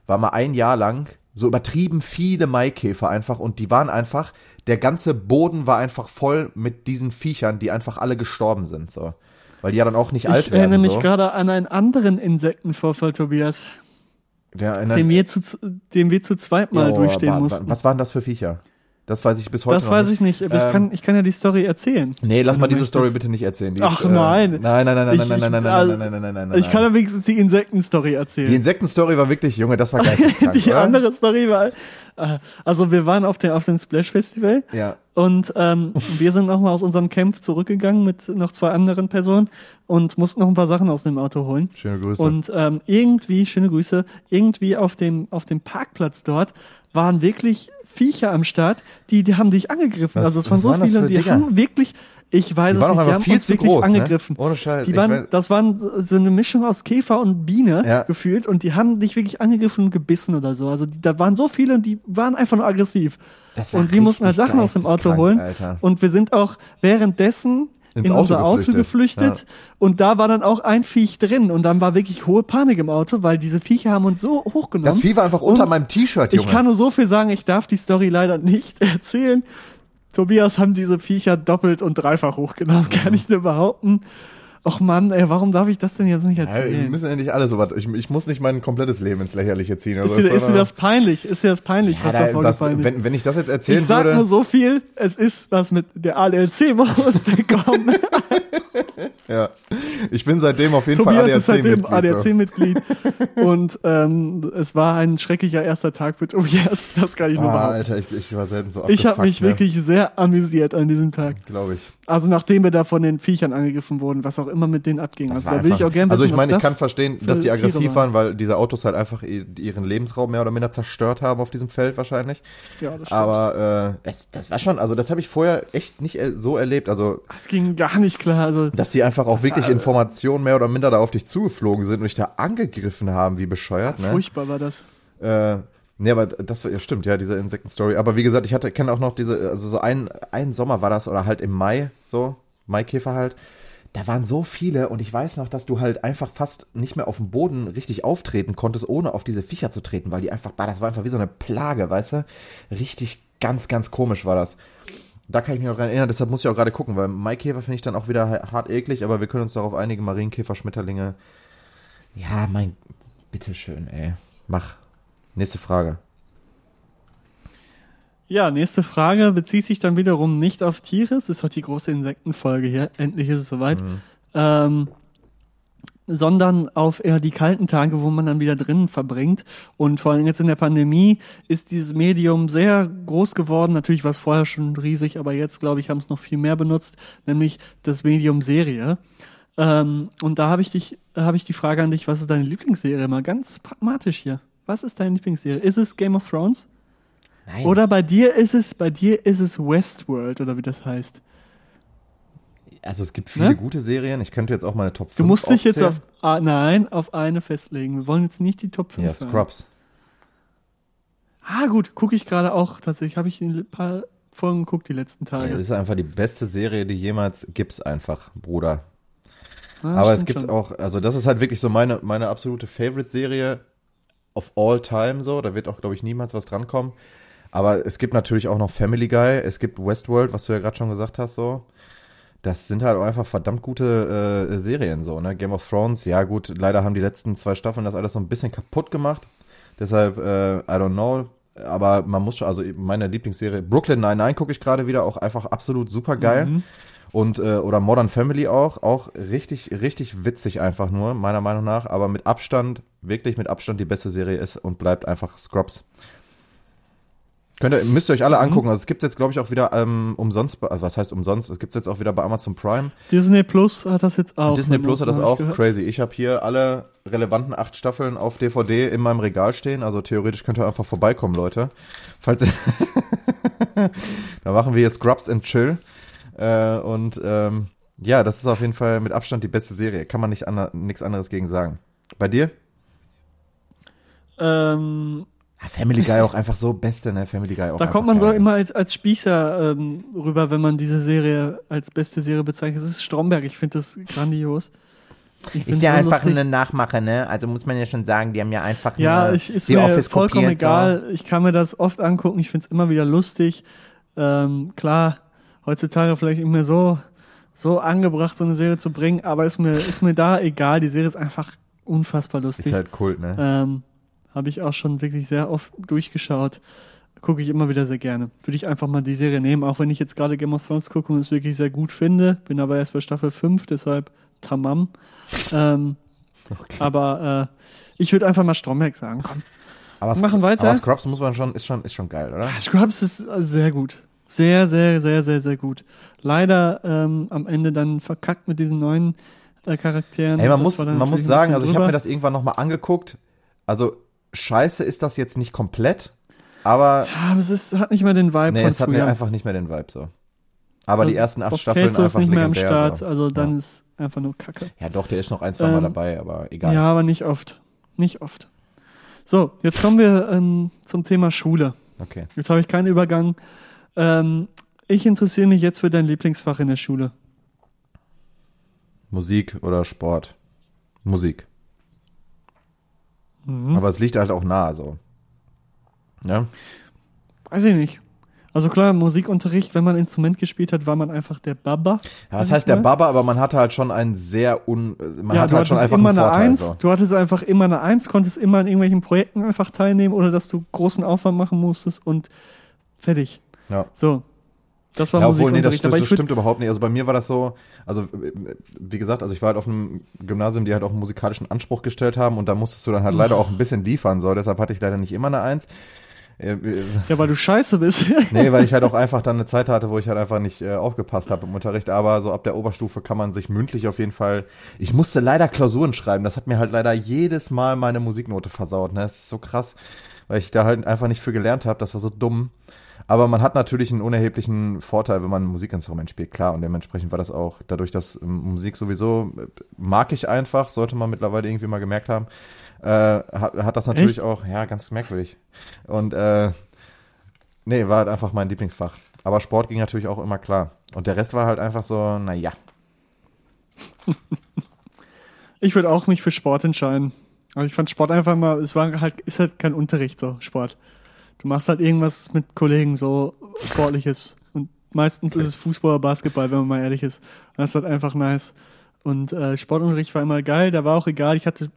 war mal ein Jahr lang so übertrieben viele Maikäfer einfach und die waren einfach, der ganze Boden war einfach voll mit diesen Viechern, die einfach alle gestorben sind, so. Weil die ja dann auch nicht alt ich werden. erinnere mich so. gerade an einen anderen Insektenvorfall, Tobias, Der, den wir zu, den wir zu zweit mal Ja, durchstehen wa- wa- mussten. Was waren das für Viecher? Das weiß ich bis heute das weiß ich nicht, aber ich, Ähm, kann, ich kann ja die Story erzählen. Nee, lass mal diese möchtest. Story bitte nicht erzählen. Die Ach, ist, äh, nein. Nein, nein, nein, nein, Ich- nein, nein, ich- nein, nein, also, nein, nein, nein, nein, nein. Ich kann ja wenigstens die Insektenstory erzählen. Die Insektenstory war wirklich, Junge, das war geisteskrank, die oder? andere Story war, äh, also wir waren auf dem, auf dem Splash Festival Ja. und ähm, wir sind nochmal aus unserem Camp zurückgegangen mit noch zwei anderen Personen und mussten noch ein paar Sachen aus dem Auto holen. Schöne Grüße. Und ähm, irgendwie, schöne Grüße, irgendwie auf dem, auf dem Parkplatz dort waren wirklich Viecher am Start, die, die haben dich angegriffen. Was- also es waren so waren viele, die Dinger? haben wirklich, ich weiß Die es nicht, die haben uns wirklich groß, ne? angegriffen. Ohne Scheiß, Die waren, das waren so eine Mischung aus Käfer und Biene Ja. gefühlt und die haben dich wirklich angegriffen und gebissen oder so. Also die, da waren so viele und die waren einfach nur aggressiv. Und die mussten halt Sachen aus dem Auto holen. Alter. Und wir sind auch währenddessen Ins in Auto unser Auto geflüchtet. geflüchtet. Und da war dann auch ein Viech drin. Und dann war wirklich hohe Panik im Auto, weil diese Viecher haben uns so hochgenommen. das Vieh war einfach unter Und meinem T-Shirt, Junge. Ich kann nur so viel sagen, ich darf die Story leider nicht erzählen. Tobias haben diese Viecher doppelt und dreifach hochgenommen, Mhm. kann ich nur behaupten. Och Mann, ey, warum darf ich das denn jetzt nicht ja, wir erzählen? müssen ja nicht alle so was. Ich, ich muss nicht mein komplettes Leben ins Lächerliche ziehen. ist, Also dir, ist dir das peinlich? Ist dir das peinlich, ja, was da, da das, ist? wenn, wenn ich das jetzt erzählen ich sag würde. nur so viel, es ist was mit der ALC-Maus kommen. Ja. Ich bin seitdem auf jeden Tobias ist Fall seitdem ADAC-Mitglied. ADAC-Mitglied. und ähm, es war ein schrecklicher erster Tag für Tobias. Das kann ich nur Ah, behaupten. Alter, ich, ich war selten so Ich habe mich ne? wirklich sehr amüsiert an diesem Tag. Glaube ich. Also nachdem wir da von den Viechern angegriffen wurden, was auch immer mit denen abging. Also da will ich auch gerne Also ich meine, ich kann verstehen, dass die aggressiv waren. weil diese Autos halt einfach ihren Lebensraum mehr oder minder zerstört haben auf diesem Feld wahrscheinlich. Ja, das stimmt. Aber äh, es, das war schon, also das habe ich vorher echt nicht so erlebt. Also das ging gar nicht klar. Also dass die einfach auch wirklich war- Informationen mehr oder minder da auf dich zugeflogen sind und dich da angegriffen haben, wie bescheuert, ne? furchtbar war das. Äh, nee, aber das war, ja stimmt, ja, diese Insektenstory. Aber wie gesagt, ich hatte, kenne auch noch diese, also so ein, ein Sommer war das oder halt im Mai, so, Maikäfer halt. Da waren so viele und ich weiß noch, dass du halt einfach fast nicht mehr auf dem Boden richtig auftreten konntest, ohne auf diese Viecher zu treten, weil die einfach, bah, das war einfach wie so eine Plage, weißt du? Richtig ganz, ganz komisch war das. Da kann ich mich auch dran erinnern, deshalb muss ich auch gerade gucken, weil Maikäfer finde ich dann auch wieder ha- hart eklig, aber wir können uns darauf einigen, Marienkäfer, Schmetterlinge. Ja, mein, bitteschön, ey. Mach. Nächste Frage. Ja, nächste Frage bezieht sich dann wiederum nicht auf Tiere. Es ist heute die große Insektenfolge hier. Endlich ist es soweit. Ähm, sondern auf eher die kalten Tage, wo man dann wieder drinnen verbringt. Und vor allem jetzt in der Pandemie ist dieses Medium sehr groß geworden. Natürlich war es vorher schon riesig, aber jetzt, glaube ich, haben es noch viel mehr benutzt, nämlich das Medium Serie. Ähm, und da habe ich dich, habe ich die Frage an dich, was ist deine Lieblingsserie? Mal ganz pragmatisch hier. Was ist deine Lieblingsserie? Ist es Game of Thrones? Nein. Oder bei dir ist es, bei dir ist es Westworld oder wie das heißt. Also es gibt viele Ne? gute Serien. Ich könnte jetzt auch meine Top 5 Du musst dich jetzt auf, ah, nein, auf eine festlegen. Wir wollen jetzt nicht die Top 5 Ja, Scrubs. Ah, gut, gucke ich gerade auch tatsächlich. Habe ich ein paar Folgen geguckt die letzten Ja, Tage. das ist einfach die beste Serie, die jemals gibt's einfach, Bruder. Ah, Aber es gibt schon. auch, also das ist halt wirklich so meine, meine absolute Favorite-Serie of all time so. Da wird auch, glaube ich, niemals was drankommen. Aber es gibt natürlich auch noch Family Guy, es gibt Westworld, was du ja gerade schon gesagt hast, so. Das sind halt auch einfach verdammt gute äh, Serien, so, ne? Game of Thrones, ja gut, leider haben die letzten zwei Staffeln das alles so ein bisschen kaputt gemacht. Deshalb, äh, I don't know. Aber man muss schon, also meine Lieblingsserie, Brooklyn Nine-Nine gucke ich gerade wieder, auch einfach absolut super geil. Mhm. Und, äh, oder Modern Family auch, auch richtig, richtig witzig einfach nur, meiner Meinung nach. Aber mit Abstand, wirklich mit Abstand die beste Serie ist und bleibt einfach Scrubs. Könnt ihr, müsst ihr euch alle Mhm. angucken. Also es gibt jetzt, glaube ich, auch wieder ähm, umsonst, also was heißt umsonst? Es gibt jetzt auch wieder bei Amazon Prime. Disney Plus hat das jetzt auch. Disney ne? Plus hat das auch. gehört. Crazy. Ich habe hier alle relevanten acht Staffeln auf DVD in meinem Regal stehen. Also theoretisch könnt ihr einfach vorbeikommen, Leute. Falls ihr da machen wir hier Scrubs and Chill. Äh, und ähm, ja, das ist auf jeden Fall mit Abstand die beste Serie. Kann man nicht ander, nichts anderes gegen sagen. Bei dir? Ähm, Family Guy auch einfach so beste, ne? Family Guy auch. da kommt man so geil. immer als, als Spießer ähm, rüber, wenn man diese Serie als beste Serie bezeichnet. Das ist Stromberg. Ich finde das grandios. Ist ja so einfach lustig. eine Nachmache, ne? Also muss man ja schon sagen, die haben ja einfach Ja, nur ich, ist The mir Office vollkommen kopiert, egal. Ich kann mir das oft angucken. Ich finde es immer wieder lustig. Ähm, klar, heutzutage vielleicht nicht mehr so, so angebracht, so eine Serie zu bringen, aber ist mir, ist mir da egal. Die Serie ist einfach unfassbar lustig. Ist halt Kult, ne? Ähm, Habe ich auch schon wirklich sehr oft durchgeschaut. Gucke ich immer wieder sehr gerne. Würde ich einfach mal die Serie nehmen, auch wenn ich jetzt gerade Game of Thrones gucke und es wirklich sehr gut finde. Bin aber erst bei Staffel 5, deshalb tamam. Ähm, Aber äh, ich würde einfach mal Stromberg sagen. Komm. Aber, machen weiter. aber Scrubs muss man schon, ist schon, ist schon geil, oder? Scrubs ist äh, sehr gut. Sehr, sehr, sehr, sehr, sehr gut. Leider ähm, am Ende dann verkackt mit diesen neuen äh, Charakteren. Ey, man Das muss, man muss sagen, also ich habe mir das irgendwann nochmal angeguckt. Also scheiße ist das jetzt nicht komplett, aber Ja, aber es ist, hat nicht mehr den Vibe nee, es hat mir einfach nicht mehr den Vibe so. Aber die Also, ersten acht Staffeln einfach ist nicht mehr am Start, So. also dann Ja. ist einfach nur Kacke. Ja, doch, der ist noch ein, zwei Mal Ähm, dabei, aber egal. Ja, aber nicht oft. Nicht oft. So, jetzt kommen wir ähm, zum Thema Schule. Okay. Jetzt habe ich keinen Übergang. Ähm, ich interessiere mich jetzt für dein Lieblingsfach in der Schule. Musik oder Sport? Musik. Mhm. Aber es liegt halt auch nah, so. Ja. Weiß ich nicht. Also klar, Musikunterricht, wenn man Instrument gespielt hat, war man einfach der Baba. ja sag heißt der. Baba, aber man hatte halt schon einen sehr un, man ja, hatte halt schon einfach immer einen eine Vorteil. Eins. So. Du hattest einfach immer eine Eins, konntest immer an irgendwelchen Projekten einfach teilnehmen, ohne dass du großen Aufwand machen musstest und fertig. Ja. So. Das war Ja, obwohl, nee, das, stimmt, das stimmt überhaupt nicht. Also bei mir war das so, also wie gesagt, also ich war halt auf einem Gymnasium, die halt auch einen musikalischen Anspruch gestellt haben und da musstest du dann halt leider auch ein bisschen liefern, so. Deshalb hatte ich leider nicht immer eine Eins. Äh, äh, ja, weil du scheiße bist. Nee, weil ich halt auch einfach dann eine Zeit hatte, wo ich halt einfach nicht äh, aufgepasst habe im Unterricht. Aber so ab der Oberstufe kann man sich mündlich auf jeden Fall. Ich musste leider Klausuren schreiben. Das hat mir halt leider jedes Mal meine Musiknote versaut. Ne? Das ist so krass, weil ich da halt einfach nicht für gelernt habe. Das war so dumm. Aber man hat natürlich einen unerheblichen Vorteil, wenn man ein Musikinstrument spielt, klar. Und dementsprechend war das auch, dadurch, dass ähm, Musik sowieso äh, mag ich einfach, sollte man mittlerweile irgendwie mal gemerkt haben, äh, hat, hat das natürlich Echt? auch, ja, ganz merkwürdig. Und äh, Nee, war halt einfach mein Lieblingsfach. Aber Sport ging natürlich auch immer klar. Und der Rest war halt einfach so, naja. Ich würde auch mich für Sport entscheiden. Aber ich fand Sport einfach mal, es war halt, ist halt kein Unterricht so, Sport. Du machst halt irgendwas mit Kollegen, so Sportliches. Und meistens ist es Fußball oder Basketball, wenn man mal ehrlich ist. Und das ist halt einfach nice. Und äh, Sportunterricht war immer geil, da war auch egal. Ich hatte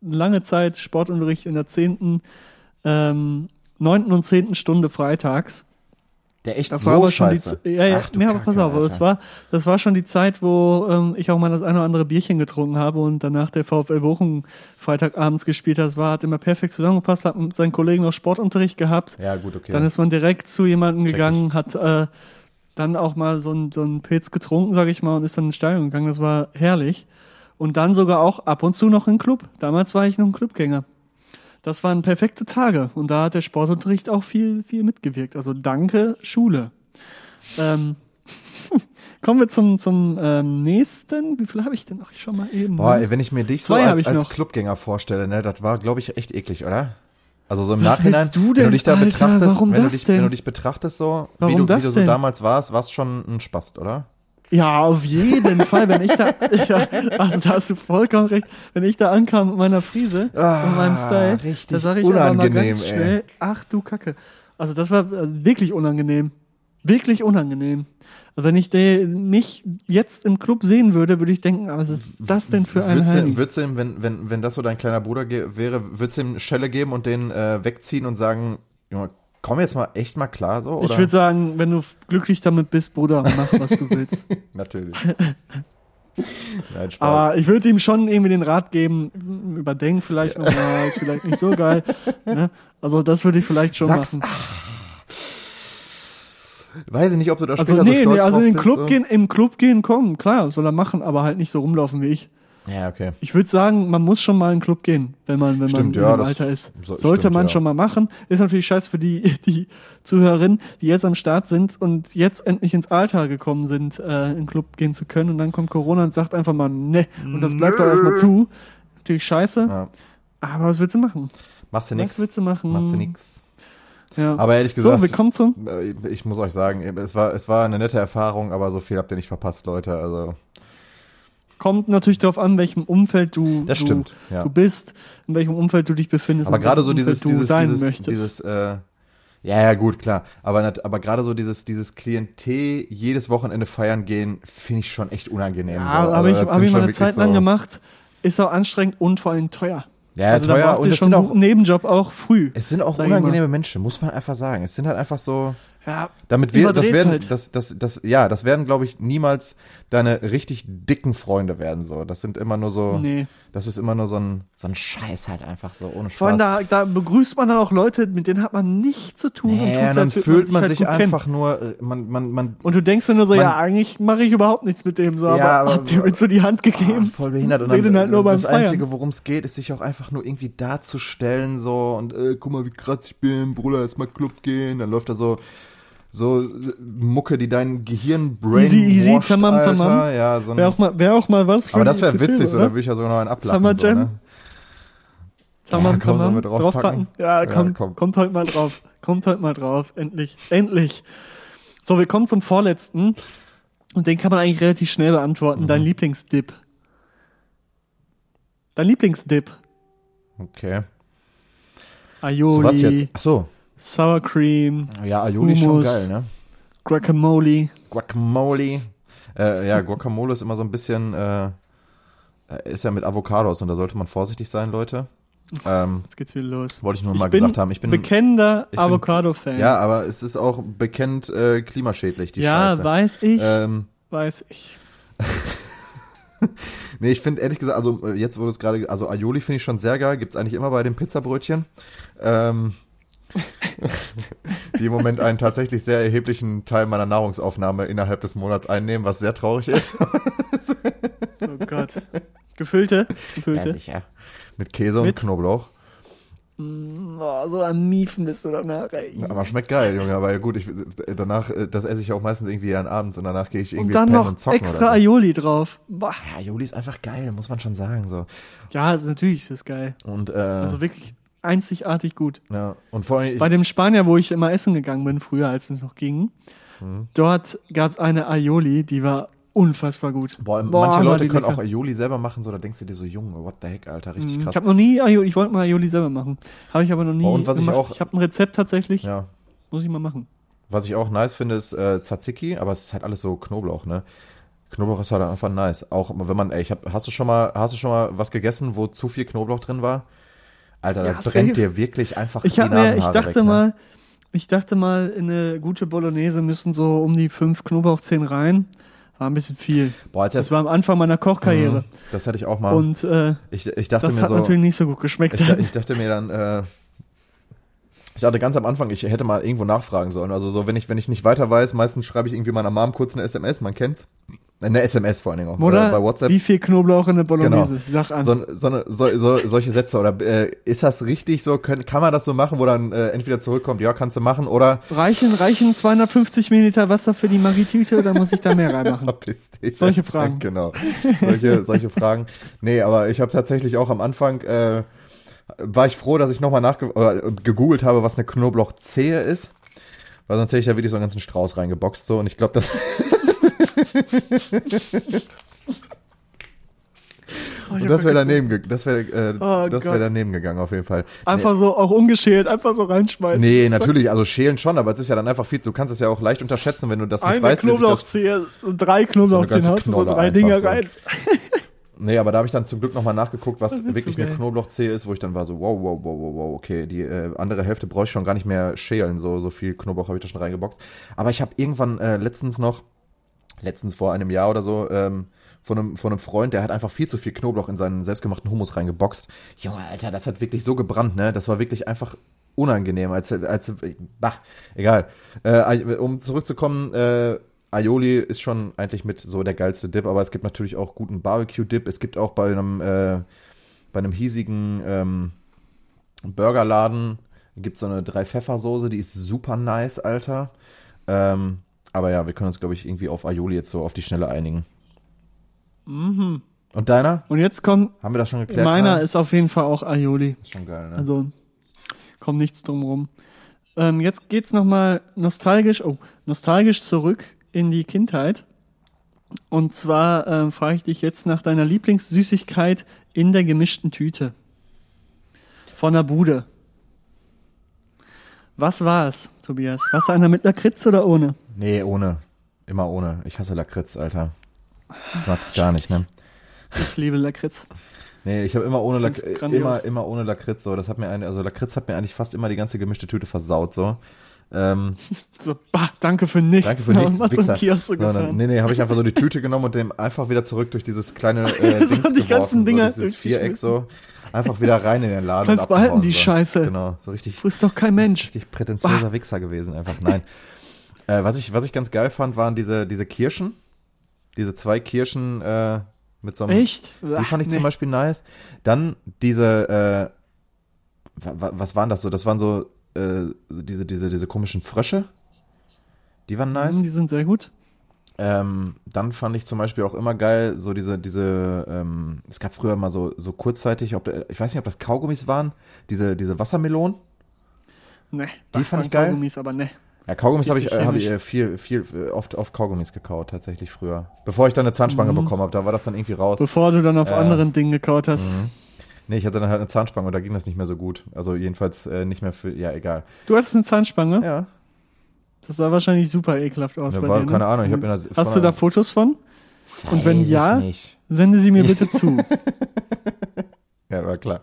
lange Zeit Sportunterricht in der zehnten, ähm, neunten und zehnten Stunde freitags. Der echt Das so war aber schon scheiße. die Z- ja, ja, Ach nee, aber Kacke, pass auf, Alter. das war, das war schon die Zeit, wo ähm, ich auch mal das eine oder andere Bierchen getrunken habe und danach der VfL Bochum Freitagabends gespielt hat. Das war, hat immer perfekt zusammengepasst, hat mit seinen Kollegen noch Sportunterricht gehabt. Ja, gut, okay. Dann ist man direkt zu jemandem Check gegangen, hat äh, dann auch mal so ein, so ein Pilz getrunken, sage ich mal, und ist dann ins Stadion gegangen. Das war herrlich. Und dann sogar auch ab und zu noch in den Club. Damals war ich noch ein Clubgänger. Das waren perfekte Tage. Und da hat der Sportunterricht auch viel, viel mitgewirkt. Also danke, Schule. Ähm, kommen wir zum, zum ähm, nächsten. Wie viel habe ich denn noch? Ich schau mal eben. Boah, ey, wenn ich mir dich so Zwei als, ich als. Clubgänger vorstelle, ne, das war, glaube ich, echt eklig, oder? Also so im Was Nachhinein, du wenn denn, du dich da Alter? betrachtest, wenn, du dich, wenn du dich betrachtest so, wie Warum du, wie du so damals warst, warst schon ein Spast, oder? Ja, auf jeden Fall. Wenn ich da, ja, also da hast du vollkommen recht. Wenn ich da ankam mit meiner Frise Ah, und meinem Style, richtig da sage ich aber mal unangenehm, ganz ey. schnell, ach du Kacke. Also das war äh, wirklich unangenehm. Wirklich unangenehm. Also wenn ich mich jetzt im Club sehen würde, würde ich denken, was ist das denn für ein Würdest du, Heini? würdest du ihm, wenn, wenn, wenn das so dein kleiner Bruder wäre, würdest du ihm Schelle geben und den äh, wegziehen und sagen, Junge, komm jetzt mal echt mal klar so? Oder? Ich würde sagen, wenn du glücklich damit bist, Bruder, mach, was du willst. Natürlich. Nein, Spaß. Aber ich würde ihm schon irgendwie den Rat geben, überdenk vielleicht nochmal, ist vielleicht nicht so geil. Ne? Also das würde ich vielleicht schon Sag's, machen. Weiß ich nicht, ob du da Also später nee, so stolz nee, also in den bist, Club so. gehen, im Club gehen, komm, klar, soll er machen, aber halt nicht so rumlaufen wie ich. Ja, okay. Ich würde sagen, man muss schon mal in den Club gehen, wenn man, wenn Stimmt, man ja, in dem das Alter ist. so- Sollte stimmt, man ja. schon mal machen. Ist natürlich scheiße für die, die Zuhörerinnen, die jetzt am Start sind und jetzt endlich ins Alter gekommen sind, äh, in den Club gehen zu können. Und dann kommt Corona und sagt einfach mal, ne, und das bleibt doch erstmal zu. Natürlich scheiße, Ja. aber was willst du machen? Machst du Was nix. willst du machen? Machst du nix. Ja. Aber ehrlich so, gesagt, wir kommen zum äh, ich muss euch sagen, es war, es war eine nette Erfahrung, aber so viel habt ihr nicht verpasst, Leute. Also, Kommt natürlich darauf an, welchem Umfeld du, das du, stimmt. Ja. du bist, in welchem Umfeld du dich befindest. Aber gerade so dieses, du dieses, sein dieses, möchtest. dieses, äh, ja, ja, gut, klar. Aber, aber gerade so dieses, dieses Klientel jedes Wochenende feiern gehen, finde ich schon echt unangenehm. ja, so. habe Also ich, hab ich mal eine Zeit lang so- gemacht. Ist auch anstrengend und vor allem teuer. Ja, also teuer da und es schon sind auch, Nebenjob auch früh. es sind auch unangenehme Menschen, muss man einfach sagen. Es sind halt einfach so, Ja, damit wir, das werden, halt. das, das, das, ja, das werden, glaube ich, niemals deine richtig dicken Freunde werden, so. Das sind immer nur so, nee. das ist immer nur so ein, so ein Scheiß halt einfach so, ohne Vor allem Spaß. da, da begrüßt man dann auch Leute, mit denen hat man nichts zu tun und Nee, tut, und dann als würde fühlt man halt sich einfach nur, äh, man, man, man, Und du denkst dann nur so, Man- ja, eigentlich mache ich überhaupt nichts mit dem so, aber, Ja, aber- habt ihr mir so die Hand gegeben? voll behindert. Und Seh dann, halt nur das, beim das. Einzige, worum es geht, ist sich auch einfach nur irgendwie darzustellen, so und äh, guck mal, wie krass ich bin, Bruder, lass mal Club gehen. Dann läuft da so so äh, Mucke, die dein Gehirn brain Easy, easy, tamam, tamam. Ja, so Wäre auch, mal- wär auch mal was aber das wäre witzig, so, da würde ich ja sogar noch einen ablachen. Summer so, Jam? ne? Tamam, Ja, komm, tamam. draufpacken? draufpacken? Ja, Ja, komm, komm. kommt heute mal drauf. Kommt heute mal drauf. Endlich. Endlich. So, wir kommen zum vorletzten. Und den kann man eigentlich relativ schnell beantworten. Mhm. Dein Lieblingsdip. Dein Lieblingsdip. Okay. Aioli, So was jetzt? Ach so. Sour Cream, Ja, Aioli ist schon geil, ne? Guacamole. Guacamole. Äh, ja, Guacamole ist immer so ein bisschen, äh, ist ja mit Avocados und da sollte man vorsichtig sein, Leute. Ähm, Jetzt geht's wieder los. wollte ich nur Ich mal gesagt haben. Ich bin bekennender Avocado-Fan. Ja, aber es ist auch bekannt äh, klimaschädlich, die ja Scheiße. weiß ich, Ähm, weiß ich. nee, ich finde ehrlich gesagt, also äh, jetzt wurde es gerade, also Aioli finde ich schon sehr geil, gibt's eigentlich immer bei den Pizzabrötchen. Ähm, die im Moment einen tatsächlich sehr erheblichen Teil meiner Nahrungsaufnahme innerhalb des Monats einnehmen, was sehr traurig ist. Oh Gott. Gefüllte? Ja, Gefüllte? sicher. Mit Käse und Mit? Knoblauch. oh, so am Miefen bist du danach, ey. Aber schmeckt geil, Junge. Aber gut, ich, danach, äh, das esse ich auch meistens irgendwie dann abends und danach gehe ich Und irgendwie dann pennen noch und zocken extra oder so. Aioli drauf. Boah. Ja, Aioli ist einfach geil, muss man schon sagen. So. Ja, also natürlich ist das geil. Und, äh, Also wirklich einzigartig gut. ja. und vor allem, ich, Bei dem Spanier, wo ich immer essen gegangen bin, früher, als es noch ging, Mhm. dort gab es eine Aioli, die war unfassbar gut. boah, Boah, manche Leute können auch lecker. Aioli selber machen, so da denkst du dir so, Junge, what the heck, Alter, richtig Mhm. krass. Ich habe noch nie Aioli, ich wollte mal Aioli selber machen. Habe ich aber noch nie Oh, und was ich gemacht. auch- ich habe ein Rezept tatsächlich, ja. muss ich mal machen. Was ich auch nice finde, ist äh, Tzatziki, aber es ist halt alles so Knoblauch, ne? Knoblauch ist halt einfach nice. Auch wenn man, ey, ich hab, hast du schon mal, hast du schon mal was gegessen, wo zu viel Knoblauch drin war? Alter, Ja, da safe. brennt dir wirklich einfach Ich die mir, ich dachte weg, ne? mal, ich dachte mal, in eine gute Bolognese müssen so um die fünf Knoblauchzehen rein. War ein bisschen viel. Boah, Das war am Anfang meiner Kochkarriere. das hätte ich auch mal. Und äh, ich, ich dachte das mir hat so, natürlich nicht so gut geschmeckt. ich, ich dachte mir dann, äh, ich dachte ganz am Anfang, ich hätte mal irgendwo nachfragen sollen. Also so, wenn ich, wenn ich nicht weiter weiß, meistens schreibe ich irgendwie meiner Mom kurz eine SMS, man kennt's. Eine SMS vor allen Dingen auch. Oder äh, bei WhatsApp. wie viel Knoblauch in der Bolognese? Genau. Sag an. So, so, eine- so, so, solche Sätze oder äh, ist das richtig so? Können, kann man das so machen, wo dann äh, entweder zurückkommt, ja, kannst du machen oder Reichen, reichen 250 Milliliter Wasser für die Marie-Tüte oder muss ich da mehr reinmachen? verpiss dich. Solche Fragen. Genau. Solche, solche Fragen. Nee, aber ich habe tatsächlich auch am Anfang äh, war ich froh, dass ich nochmal äh, gegoogelt habe, was eine Knoblauchzehe ist. Weil sonst hätte ich da wirklich so einen ganzen Strauß reingeboxt so und ich glaube, das Oh, das wäre daneben ge- das wäre äh, Oh das wäre daneben gegangen auf jeden Fall. Einfach so, auch ungeschält, einfach so reinschmeißen. Nee, natürlich, also schälen schon, aber es ist ja dann einfach viel, du kannst es ja auch leicht unterschätzen, wenn du das nicht Eine weißt, Knoblauchzehe, so drei Knoblauchzehen, ganze hast du so drei Dinger so. rein. Nee, aber da habe ich dann zum Glück nochmal nachgeguckt, was wirklich so eine. Knoblauchzehe ist, wo ich dann war so, wow, wow, wow, wow, wow, okay, die äh, andere Hälfte brauche ich schon gar nicht mehr schälen, so, so viel Knoblauch habe ich da schon reingeboxt. Aber ich habe irgendwann äh, letztens noch, letztens vor einem Jahr oder so, ähm, von einem, von einem Freund, der hat einfach viel zu viel Knoblauch in seinen selbstgemachten Hummus reingeboxt. Junge, Alter, das hat wirklich so gebrannt, ne? Das war wirklich einfach unangenehm, als, als, bah, egal. Äh, um zurückzukommen, äh, Aioli ist schon eigentlich mit so der geilste Dip, aber es gibt natürlich auch guten Barbecue-Dip. Es gibt auch bei einem, äh, bei einem hiesigen ähm, Burgerladen gibt so eine Drei-Pfeffer-Soße, die ist super nice, Alter. Ähm, aber ja, wir können uns, glaube ich, irgendwie auf Aioli jetzt so auf die Schnelle einigen. Mhm. Und deiner? Und jetzt kommt, Haben wir das schon geklärt? meiner Karl? ist auf jeden Fall auch Aioli. ist schon geil, ne? Also kommt nichts drum rum. Ähm, jetzt geht's nochmal nostalgisch, oh, nostalgisch zurück in die Kindheit. Und zwar ähm, frage ich dich jetzt nach deiner Lieblingssüßigkeit in der gemischten Tüte. Von der Bude. Was war es, Tobias? Warst du einer mit Lakritz oder ohne? nee, ohne. Immer ohne. Ich hasse Lakritz, Alter. Ich mag das gar nicht, ne? Ich liebe Lakritz. Nee, ich habe immer ohne Lak immer immer ohne Lakritz so. Das hat mir eine, also Lakritz hat mir eigentlich fast immer die ganze gemischte Tüte versaut so. Ähm, So, bah, danke für nichts. danke für nichts, Mal zum. Kiosk So, dann, nee, nee, habe ich einfach so die Tüte genommen und dem einfach wieder zurück durch dieses kleine äh, So, Dings die ganzen geworfen, Dinger so dieses. Viereck so. Einfach wieder rein in den Laden. Kannst behalten, die so. Scheiße. Genau, so richtig, Frisst doch kein Mensch. richtig prätentiöser Wichser gewesen einfach. Nein. äh, was ich was ich ganz geil fand, waren diese diese Kirschen, diese zwei Kirschen äh, mit so einem Echt? Die fand ich zum Beispiel nice. Dann diese, äh, wa- wa- was waren das so? Das waren so äh, diese, diese, diese komischen Frösche. Die waren nice. Die sind sehr gut. Ähm, dann fand ich zum Beispiel auch immer geil, so diese, diese, ähm, es gab früher mal so, so kurzzeitig, ob, ich weiß nicht, ob das Kaugummis waren, diese, diese Wassermelonen. Ne, Die fand ich geil. Kaugummis, aber ne. Ja, Kaugummis habe ich, äh, hab ich äh, viel, viel, äh, oft auf Kaugummis gekaut, tatsächlich früher. Bevor ich dann eine Zahnspange Mhm. bekommen habe, da war das dann irgendwie raus. Bevor du dann auf Äh, anderen Dingen gekaut hast. Mhm. Nee, ich hatte dann halt eine Zahnspange und da ging das nicht mehr so gut. Also jedenfalls äh, nicht mehr für, ja, egal. Du hattest eine Zahnspange? Ja, Das sah wahrscheinlich super ekelhaft aus Ja, bei war- dir. Ne? keine Ahnung, ich hab in der- von Hast du der- da Fotos von? Und wenn Weiß ja, sende sie mir bitte zu. ja, war klar.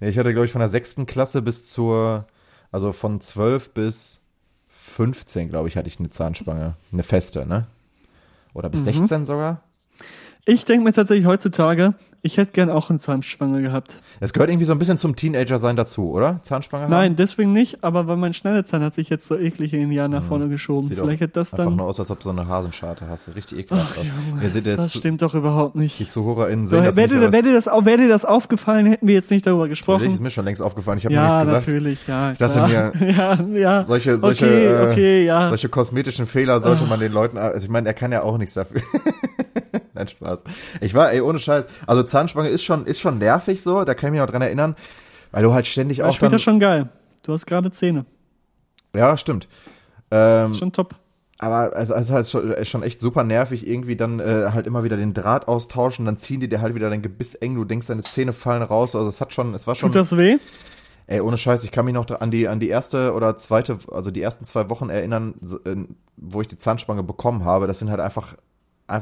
Ich hatte, glaube ich, von der sechsten Klasse bis zur, also von 12 bis 15, glaube ich, hatte ich eine Zahnspange. Eine feste, ne? Oder Mhm. bis 16 sogar. Ich denke mir tatsächlich heutzutage, ich hätte gern auch eine Zahnspange gehabt. Es gehört irgendwie so ein bisschen zum Teenager-Sein dazu, oder? Zahnspange haben? Nein, deswegen nicht, aber weil mein Schneidezahn hat sich jetzt so eklig in den Jahren nach vorne geschoben. Sieht Vielleicht hätte das Einfach dann. nur aus, als ob du so eine Hasenscharte hast. Richtig ekelhaft. Ach. Junge, jetzt das stimmt doch überhaupt Die nicht. ZuhörerInnen So, sehen das wäre nicht. dir, aber wär dir, das, wär dir das aufgefallen, hätten wir jetzt nicht darüber es- gesprochen. ist mir schon längst aufgefallen. Ich habe ja, nichts gesagt. natürlich, ja. Ich dachte klar. mir, ja, ja. Solche, solche, okay, äh, okay, ja. solche kosmetischen Fehler sollte man den Leuten, also ich meine, er kann ja auch nichts dafür. Nein, Spaß. Ich war, ey, ohne Scheiß. Also Zahnspange ist schon, ist schon nervig so, da kann ich mich noch dran erinnern, weil du halt ständig Aber auch später dann, schon geil. Du hast gerade Zähne. ja, stimmt. Ähm, Schon top. aber also, also halt schon, ist schon echt super nervig, irgendwie dann äh, halt immer wieder den Draht austauschen, dann ziehen die dir halt wieder dein Gebiss eng, du denkst, deine Zähne fallen raus, also es hat schon, es war schon, Tut das weh? Ey, ohne Scheiß, ich kann mich noch an die, an die erste oder zweite, also die ersten zwei Wochen erinnern, äh, wo ich die Zahnspange bekommen habe. Das sind halt einfach,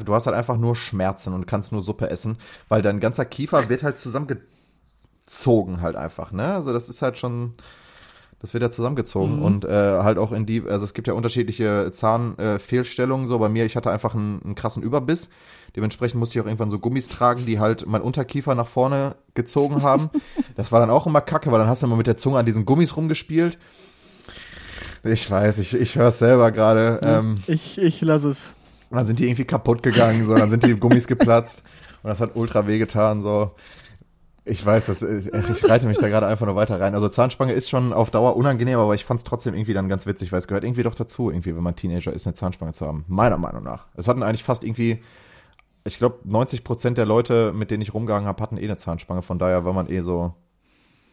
du hast halt einfach nur Schmerzen und kannst nur Suppe essen, weil dein ganzer Kiefer wird halt zusammengezogen halt einfach, ne? Also das ist halt schon, das wird ja zusammengezogen und äh, halt auch in die, also es gibt ja unterschiedliche Zahnfehlstellungen, äh, so bei mir, ich hatte einfach einen, einen krassen Überbiss. Dementsprechend musste ich auch irgendwann so Gummis tragen, die halt mein Unterkiefer nach vorne gezogen haben. Das war dann auch immer kacke, weil dann hast du immer mit der Zunge an diesen Gummis rumgespielt. Ich weiß, ich, ich höre es selber gerade. Ähm, Ich, ich lasse es. Und dann sind die irgendwie kaputt gegangen, so, dann sind die Gummis geplatzt und das hat ultra wehgetan, so. Ich weiß, das ist, ich reite mich da gerade einfach nur weiter rein. Also Zahnspange ist schon auf Dauer unangenehm, aber ich fand es trotzdem irgendwie dann ganz witzig, weil es gehört irgendwie doch dazu, irgendwie, wenn man Teenager ist, eine Zahnspange zu haben. Meiner Meinung nach. Es hatten eigentlich fast irgendwie, ich glaube, 90 Prozent der Leute, mit denen ich rumgegangen habe, hatten eh eine Zahnspange. Von daher war man eh so,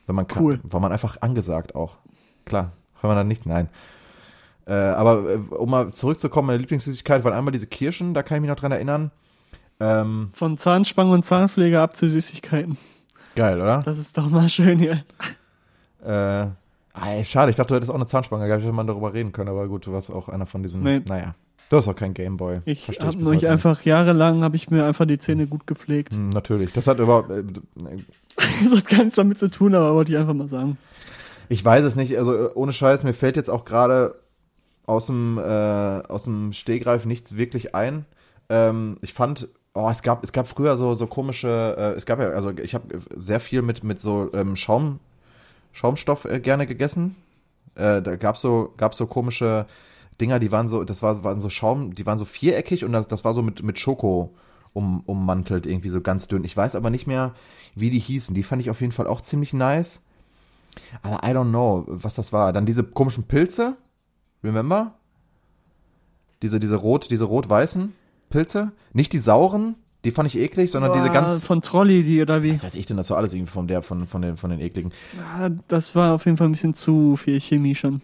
wenn man kann, Cool. war man einfach angesagt auch. Klar, wenn man dann nicht, nein. Äh, aber äh, um mal zurückzukommen, meine Lieblingssüßigkeit waren einmal diese Kirschen, da kann ich mich noch dran erinnern. Ähm, Von Zahnspange und Zahnpflege ab zu Süßigkeiten. geil, oder? Das ist doch mal schön hier. Äh, ah, ey, schade, ich dachte, du hättest auch eine Zahnspange gehabt, hätte man darüber reden können, aber gut, du warst auch einer von diesen, Nee. naja. Du hast auch kein Gameboy. Ich habe mich heute einfach jahrelang, habe ich mir einfach die Zähne gut gepflegt. Hm, natürlich, das hat überhaupt, äh, Das hat gar nichts damit zu tun, aber wollte ich einfach mal sagen. ich weiß es nicht, also äh, ohne Scheiß, mir fällt jetzt auch gerade aus dem, äh, aus dem Stehgreif nichts wirklich ein. Ähm, ich fand, oh, es gab, es gab früher so, so komische, äh, es gab ja, also ich habe sehr viel mit, mit so ähm, Schaum, Schaumstoff äh, gerne gegessen. Äh, da gab's so, gab's so komische Dinger, die waren so, das war, waren so Schaum, die waren so viereckig und das, das war so mit, mit Schoko um, ummantelt, irgendwie so ganz dünn. Ich weiß aber nicht mehr, wie die hießen. Die fand ich auf jeden Fall auch ziemlich nice. Aber I don't know, was das war. Dann diese komischen Pilze. Remember? Diese, diese rot, diese rot-weißen Pilze. Nicht die sauren, die fand ich eklig, sondern diese Boah, ganz. Von Trolley, die oder wie? Was weiß ich denn, das war alles irgendwie von der, von, von den, von den ekligen. Ja, das war auf jeden Fall ein bisschen zu viel Chemie schon.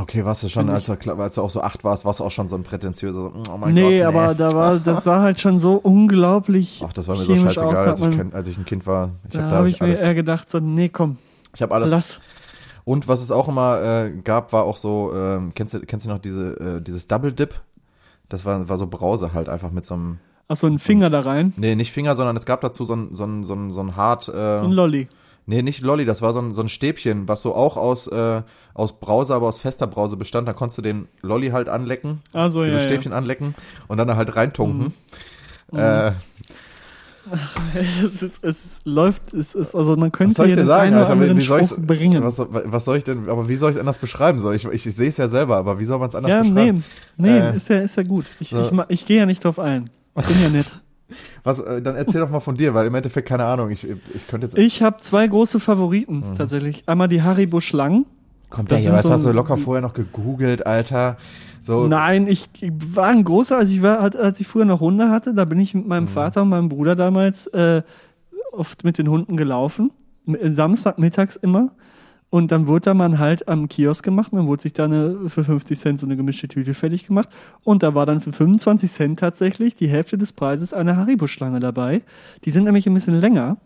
Okay, warst du schon, als du, als du auch so acht warst, warst du auch schon so ein prätentiöser, oh mein nee, Gott, aber da war, das sah halt schon so unglaublich. Ach, das war mir so scheißegal, aus, als ich, als ich ein Kind war. Ich da habe habe hab ich mir alles, eher gedacht, so, nee, komm, ich hab alles. lass. Und was es auch immer äh, gab, war auch so, ähm, kennst du, kennst du noch diese, äh, dieses Double Dip? Das war, war so Brause halt einfach mit so einem, Ach so, einen Finger da rein. nee, nicht Finger, sondern es gab dazu so ein, so ein, so ein, so ein hart, äh, So ein Lolli. nee, nicht Lolli, das war so ein, so ein Stäbchen, was so auch aus, äh, aus Brause, aber aus fester Brause bestand. Da konntest du den Lolli halt anlecken, Also diese ja, ja. Stäbchen anlecken und dann da halt reintunken. Mhm. Äh, es, ist, es läuft, es ist, also man was könnte soll ich dir sagen, Alter? Wie, wie soll ich, bringen. was, was soll ich denn, aber wie soll ich anders beschreiben? Soll ich, ich, ich sehe es ja selber, aber wie soll man es anders ja, nee, beschreiben? nee, Äh, ist ja, ist ja gut. Ich, so. ich, ma- ich gehe ja nicht drauf ein. Bin ja nett. Was, äh, dann erzähl doch mal von dir, weil im Endeffekt keine Ahnung. Ich, ich könnte jetzt. Ich habe zwei große Favoriten Mhm. tatsächlich. Einmal die Haribo Schlangen. Kommt das sind was so- hast du locker vorher noch gegoogelt, Alter? So, Nein, ich, ich war ein großer, als ich war, als ich früher noch Hunde hatte, da bin ich mit Mhm. meinem Vater und meinem Bruder damals äh, oft mit den Hunden gelaufen. M- Samstagmittags immer. Und dann wurde da man halt am Kiosk gemacht und dann wurde sich da eine, für 50 Cent so eine gemischte Tüte fertig gemacht. Und da war dann für 25 Cent tatsächlich die Hälfte des Preises eine Haribo-Schlange dabei. Die sind nämlich ein bisschen länger.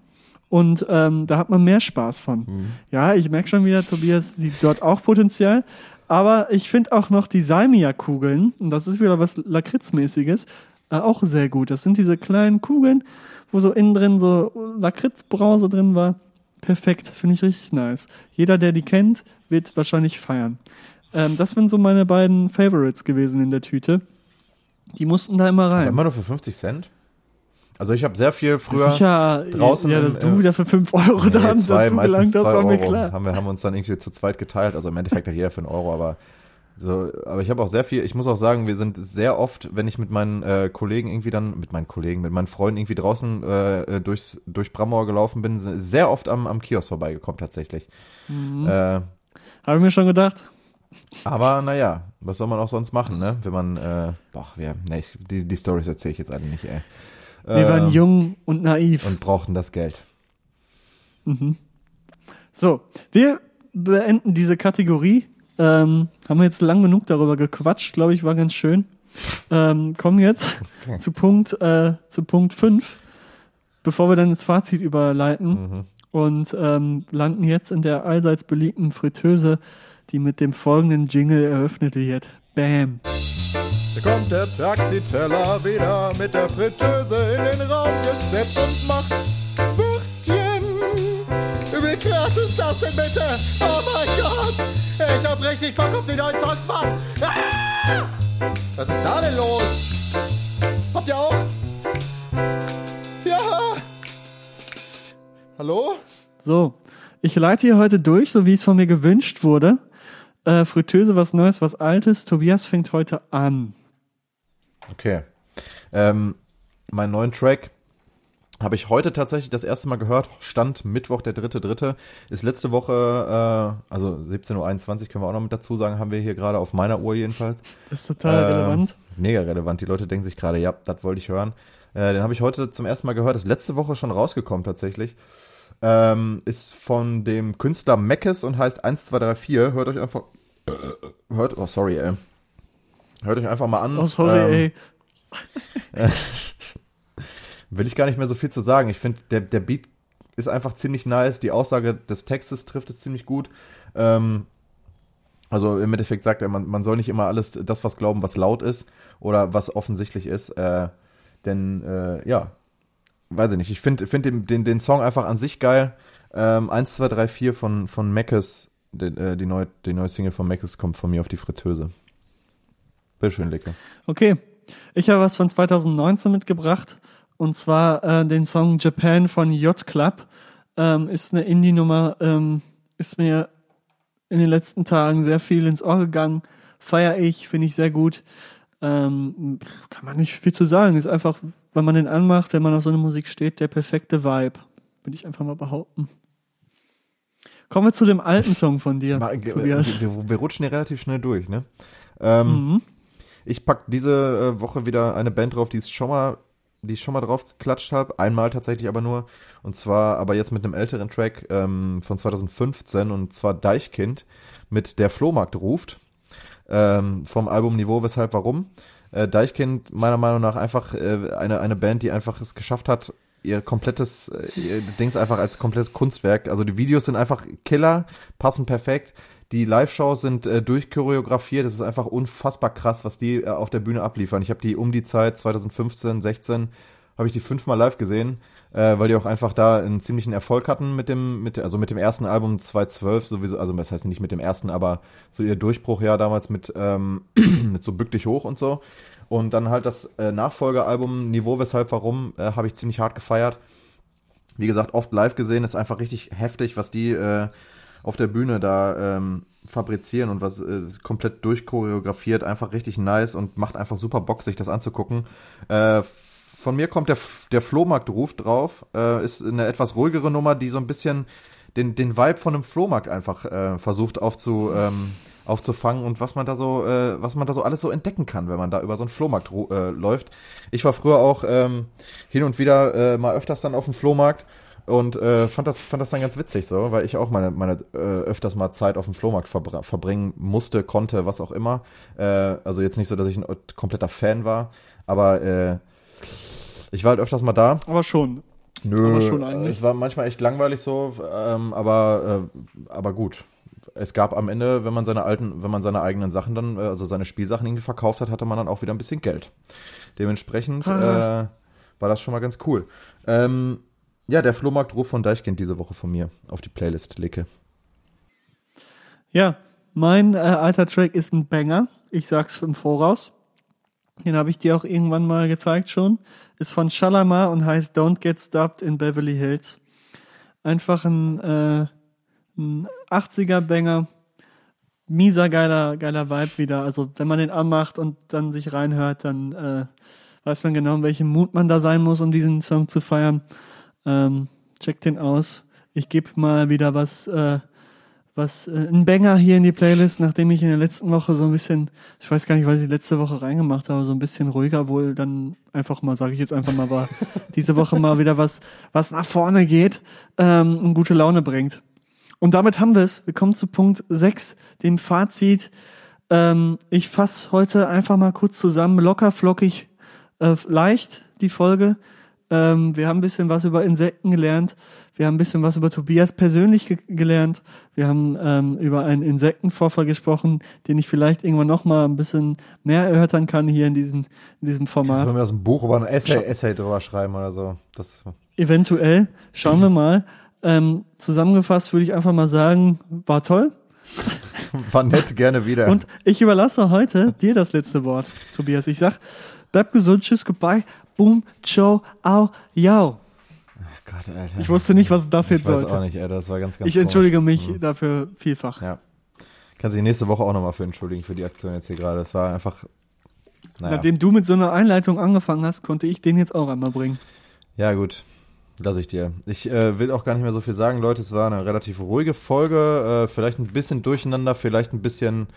Und ähm, da hat man mehr Spaß von. Ja, ich merke schon wieder, Tobias sieht dort auch Potenzial. Aber ich finde auch noch die Salmia-Kugeln, und das ist wieder was Lakritzmäßiges, äh, auch sehr gut. Das sind diese kleinen Kugeln, wo so innen drin so Lakritzbrause drin war. Perfekt, finde ich richtig nice. Jeder, der die kennt, wird wahrscheinlich feiern. Ähm, das sind so meine beiden Favorites gewesen in der Tüte. Die mussten da immer Aber rein. immer nur für 50 Cent? Also ich habe sehr viel früher. Sicher, draußen ja, dass im- du wieder für 5 Euro Nee, da zwei, dazu meistens gelangt, das war mir Euro. klar. Haben wir haben uns dann irgendwie zu zweit geteilt. Also im Endeffekt hat jeder für einen Euro, aber so, aber ich habe auch sehr viel, ich muss auch sagen, wir sind sehr oft, wenn ich mit meinen äh, Kollegen irgendwie dann, mit meinen Kollegen, mit meinen Freunden irgendwie draußen äh, äh, durchs, durch Bramauer gelaufen bin, sehr oft am, am Kiosk vorbeigekommen tatsächlich. Mhm. Äh, Habe ich mir schon gedacht. aber naja, was soll man auch sonst machen, ne? Wenn man, äh, boah, wir, nee, ich, die, die Stories erzähle ich jetzt alle nicht, ey. Wir waren Ähm, jung und naiv. Und brauchten das Geld. So, wir beenden diese Kategorie. Ähm, haben wir jetzt lang genug darüber gequatscht, glaube ich, war ganz schön. Ähm, kommen jetzt zu Punkt äh, zu Punkt 5, bevor wir dann ins Fazit überleiten Mhm. und ähm, landen jetzt in der allseits beliebten Fritteuse, die mit dem folgenden Jingle eröffnet wird. Bam. Da kommt der Taxiteller wieder mit der Fritteuse in den Raum gesteppt und macht Würstchen. Wie krass ist das denn bitte? Oh mein Gott! Ich hab richtig Bock auf die neuen Songs, Mann! Ah! Was ist da denn los? Habt ihr auch? Ja! Hallo? So, ich leite hier heute durch, so wie es von mir gewünscht wurde. Äh, Fritteuse, was Neues, was Altes. Tobias fängt heute an. Okay. Ähm, meinen neuen Track habe ich heute tatsächlich das erste Mal gehört. Stand Mittwoch, der dritte, dritte. Ist letzte Woche, äh, also 17.21 Uhr können wir auch noch mit dazu sagen, haben wir hier gerade auf meiner Uhr jedenfalls. Das ist total Ähm, relevant. Mega relevant. Die Leute denken sich gerade, ja, das wollte ich hören. Äh, den habe ich heute zum ersten Mal gehört. Ist letzte Woche schon rausgekommen tatsächlich. Ähm, ist von dem Künstler Meckes und heißt 1234. Hört euch einfach. Äh, hört, oh sorry, ey. Hört euch einfach mal an. Oh, sorry, Ähm, ey. Will ich gar nicht mehr so viel zu sagen. Ich finde, der, der Beat ist einfach ziemlich nice. Die Aussage des Textes trifft es ziemlich gut. Ähm, also im Endeffekt sagt er, man, man soll nicht immer alles das, was glauben, was laut ist oder was offensichtlich ist. Äh, denn, äh, ja, weiß ich nicht. Ich finde find den, den, den Song einfach an sich geil. Ähm, 1, 2, 3, 4 von, von Meckes, die, äh, die, neue, die neue Single von Meckes kommt von mir auf die Fritteuse. Bitteschön, Lecke. Okay, ich habe was von 2019 mitgebracht. Und zwar äh, den Song Japan von J Club. Ähm, ist eine Indie-Nummer, ähm, ist mir in den letzten Tagen sehr viel ins Ohr gegangen. Feier ich, finde ich sehr gut. Ähm, kann man nicht viel zu sagen. Ist einfach, wenn man den anmacht, wenn man auf so eine Musik steht, der perfekte Vibe. Würde ich einfach mal behaupten. Kommen wir zu dem alten Song von dir, Mal, Tobias. wir, wir, rutschen hier relativ schnell durch, ne? Ähm, Mhm. Ich pack diese äh, Woche wieder eine Band drauf, die ist schon mal, die ich schon mal drauf geklatscht habe. Einmal tatsächlich aber nur. Und zwar aber jetzt mit einem älteren Track ähm, von 2015 und zwar Deichkind mit Der Flohmarkt ruft. Ähm, vom Album Niveau, weshalb, warum. Äh, Deichkind meiner Meinung nach einfach äh, eine, eine Band, die einfach es geschafft hat, ihr komplettes äh, ihr Dings einfach als komplettes Kunstwerk. Also die Videos sind einfach Killer, passen perfekt. Die Live-Shows sind äh, durchchoreografiert. Das ist einfach unfassbar krass, was die äh, auf der Bühne abliefern. Ich habe die um die Zeit 2015, 16 habe ich die fünfmal live gesehen, äh, weil die auch einfach da einen ziemlichen Erfolg hatten mit dem, mit, also mit dem ersten Album 2012 sowieso, also das heißt nicht mit dem ersten, aber so ihr Durchbruch ja damals mit, ähm, mit so bück dich hoch und so. Und dann halt das äh, Nachfolgealbum Niveau, weshalb, warum, äh, habe ich ziemlich hart gefeiert. Wie gesagt, oft live gesehen, ist einfach richtig heftig, was die äh, auf der Bühne da ähm, fabrizieren und was äh, komplett durchchoreografiert, einfach richtig nice und macht einfach super Bock, sich das anzugucken. Äh, von mir kommt der, der Flohmarktruf drauf, äh, ist eine etwas ruhigere Nummer, die so ein bisschen den, den Vibe von einem Flohmarkt einfach äh, versucht aufzu, ähm, aufzufangen und was man da so, äh, was man da so alles so entdecken kann, wenn man da über so einen Flohmarkt äh, läuft. Ich war früher auch ähm, hin und wieder äh, mal öfters dann auf dem Flohmarkt und äh, fand das fand das dann ganz witzig so, weil ich auch meine meine äh, öfters mal Zeit auf dem Flohmarkt verbr verbringen musste, konnte, was auch immer. Äh, also jetzt nicht so, dass ich ein kompletter Fan war, aber äh, ich war halt öfters mal da. Aber schon. Nö, Aber schon eigentlich. es war manchmal echt langweilig so, ähm, aber äh, aber gut. Es gab am Ende, wenn man seine alten, wenn man seine eigenen Sachen dann, äh, also seine Spielsachen irgendwie verkauft hat, hatte man dann auch wieder ein bisschen Geld. Dementsprechend äh, war das schon mal ganz cool. Ähm, Ja, der Flohmarkt-Ruf von Deichkind diese Woche von mir auf die Playlist, Licke. Ja, mein äh, alter Track ist ein Banger. Ich sag's im Voraus. Den habe ich dir auch irgendwann mal gezeigt schon. Ist von Shalamar und heißt Don't Get Stopped in Beverly Hills. Einfach ein, äh, ein 80er Banger. Mieser geiler, geiler Vibe wieder. Also wenn man den anmacht und dann sich reinhört, dann äh, weiß man genau, in welchem Mut man da sein muss, um diesen Song zu feiern. Ähm, checkt den aus. Ich gebe mal wieder was, äh, was, äh, ein Banger hier in die Playlist, nachdem ich in der letzten Woche so ein bisschen, ich weiß gar nicht, was ich letzte Woche reingemacht habe, so ein bisschen ruhiger wohl dann einfach mal, sage ich jetzt einfach mal, war diese Woche mal wieder was, was nach vorne geht ähm, und gute Laune bringt. Und damit haben wir es. Wir kommen zu Punkt 6, dem Fazit. Ähm, ich fasse heute einfach mal kurz zusammen, locker, flockig, äh, leicht die Folge. Ähm, wir haben ein bisschen was über Insekten gelernt. Wir haben ein bisschen was über Tobias persönlich ge gelernt. Wir haben ähm, über einen Insektenvorfall gesprochen, den ich vielleicht irgendwann noch mal ein bisschen mehr erörtern kann hier in, diesen, in diesem Format. wollen wir aus dem Buch über ein Essay, Essay drüber schreiben oder so. Das, Eventuell. Schauen wir mal. Ähm, zusammengefasst würde ich einfach mal sagen, war toll. war nett, gerne wieder. Und ich überlasse heute dir das letzte Wort, Tobias. Ich sag, bleib gesund, tschüss, goodbye, boom, ciao, au, yo. Gott, Alter. Ich wusste nicht, was das ich jetzt weiß sollte. auch nicht, Alter. Das war ganz, ganz Ich entschuldige komisch. mich dafür vielfach. Ja. Kann sich nächste Woche auch nochmal für entschuldigen, für die Aktion jetzt hier gerade. Das war einfach, naja. Nachdem du mit so einer Einleitung angefangen hast, konnte ich den jetzt auch einmal bringen. Ja, gut. Lass ich dir. Ich äh, will auch gar nicht mehr so viel sagen, Leute. Es war eine relativ ruhige Folge. Äh, vielleicht ein bisschen durcheinander, vielleicht ein bisschen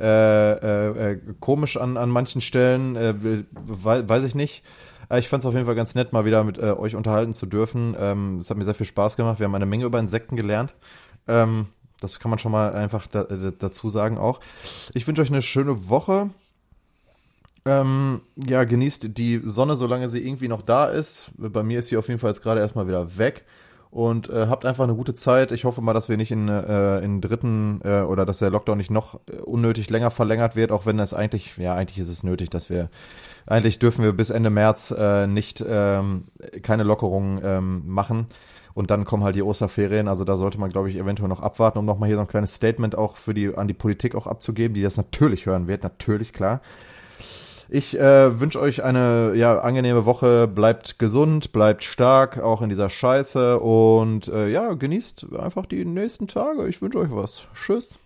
äh, äh, äh, komisch an, an manchen Stellen. Äh, we- wei- weiß ich nicht. Aber ich fand es auf jeden Fall ganz nett, mal wieder mit äh, euch unterhalten zu dürfen. Ähm, es hat mir sehr viel Spaß gemacht. Wir haben eine Menge über Insekten gelernt. Ähm, das kann man schon mal einfach da, äh, dazu sagen auch. Ich wünsche euch eine schöne Woche. Ähm, ja, genießt die Sonne, solange sie irgendwie noch da ist. Bei mir ist sie auf jeden Fall jetzt gerade erstmal wieder weg. Und äh, habt einfach eine gute Zeit. Ich hoffe mal, dass wir nicht in, äh, in dritten äh, oder dass der Lockdown nicht noch äh, unnötig länger verlängert wird, auch wenn das eigentlich, ja, eigentlich ist es nötig, dass wir, eigentlich dürfen wir bis Ende März äh, nicht ähm, keine Lockerungen ähm, machen. Und dann kommen halt die Osterferien. Also da sollte man, glaube ich, eventuell noch abwarten, um nochmal hier so ein kleines Statement auch für die, an die Politik auch abzugeben, die das natürlich hören wird, natürlich, klar. Ich äh, wünsche euch eine ja, angenehme Woche. Bleibt gesund, bleibt stark, auch in dieser Scheiße. Und äh, ja, genießt einfach die nächsten Tage. Ich wünsche euch was. Tschüss.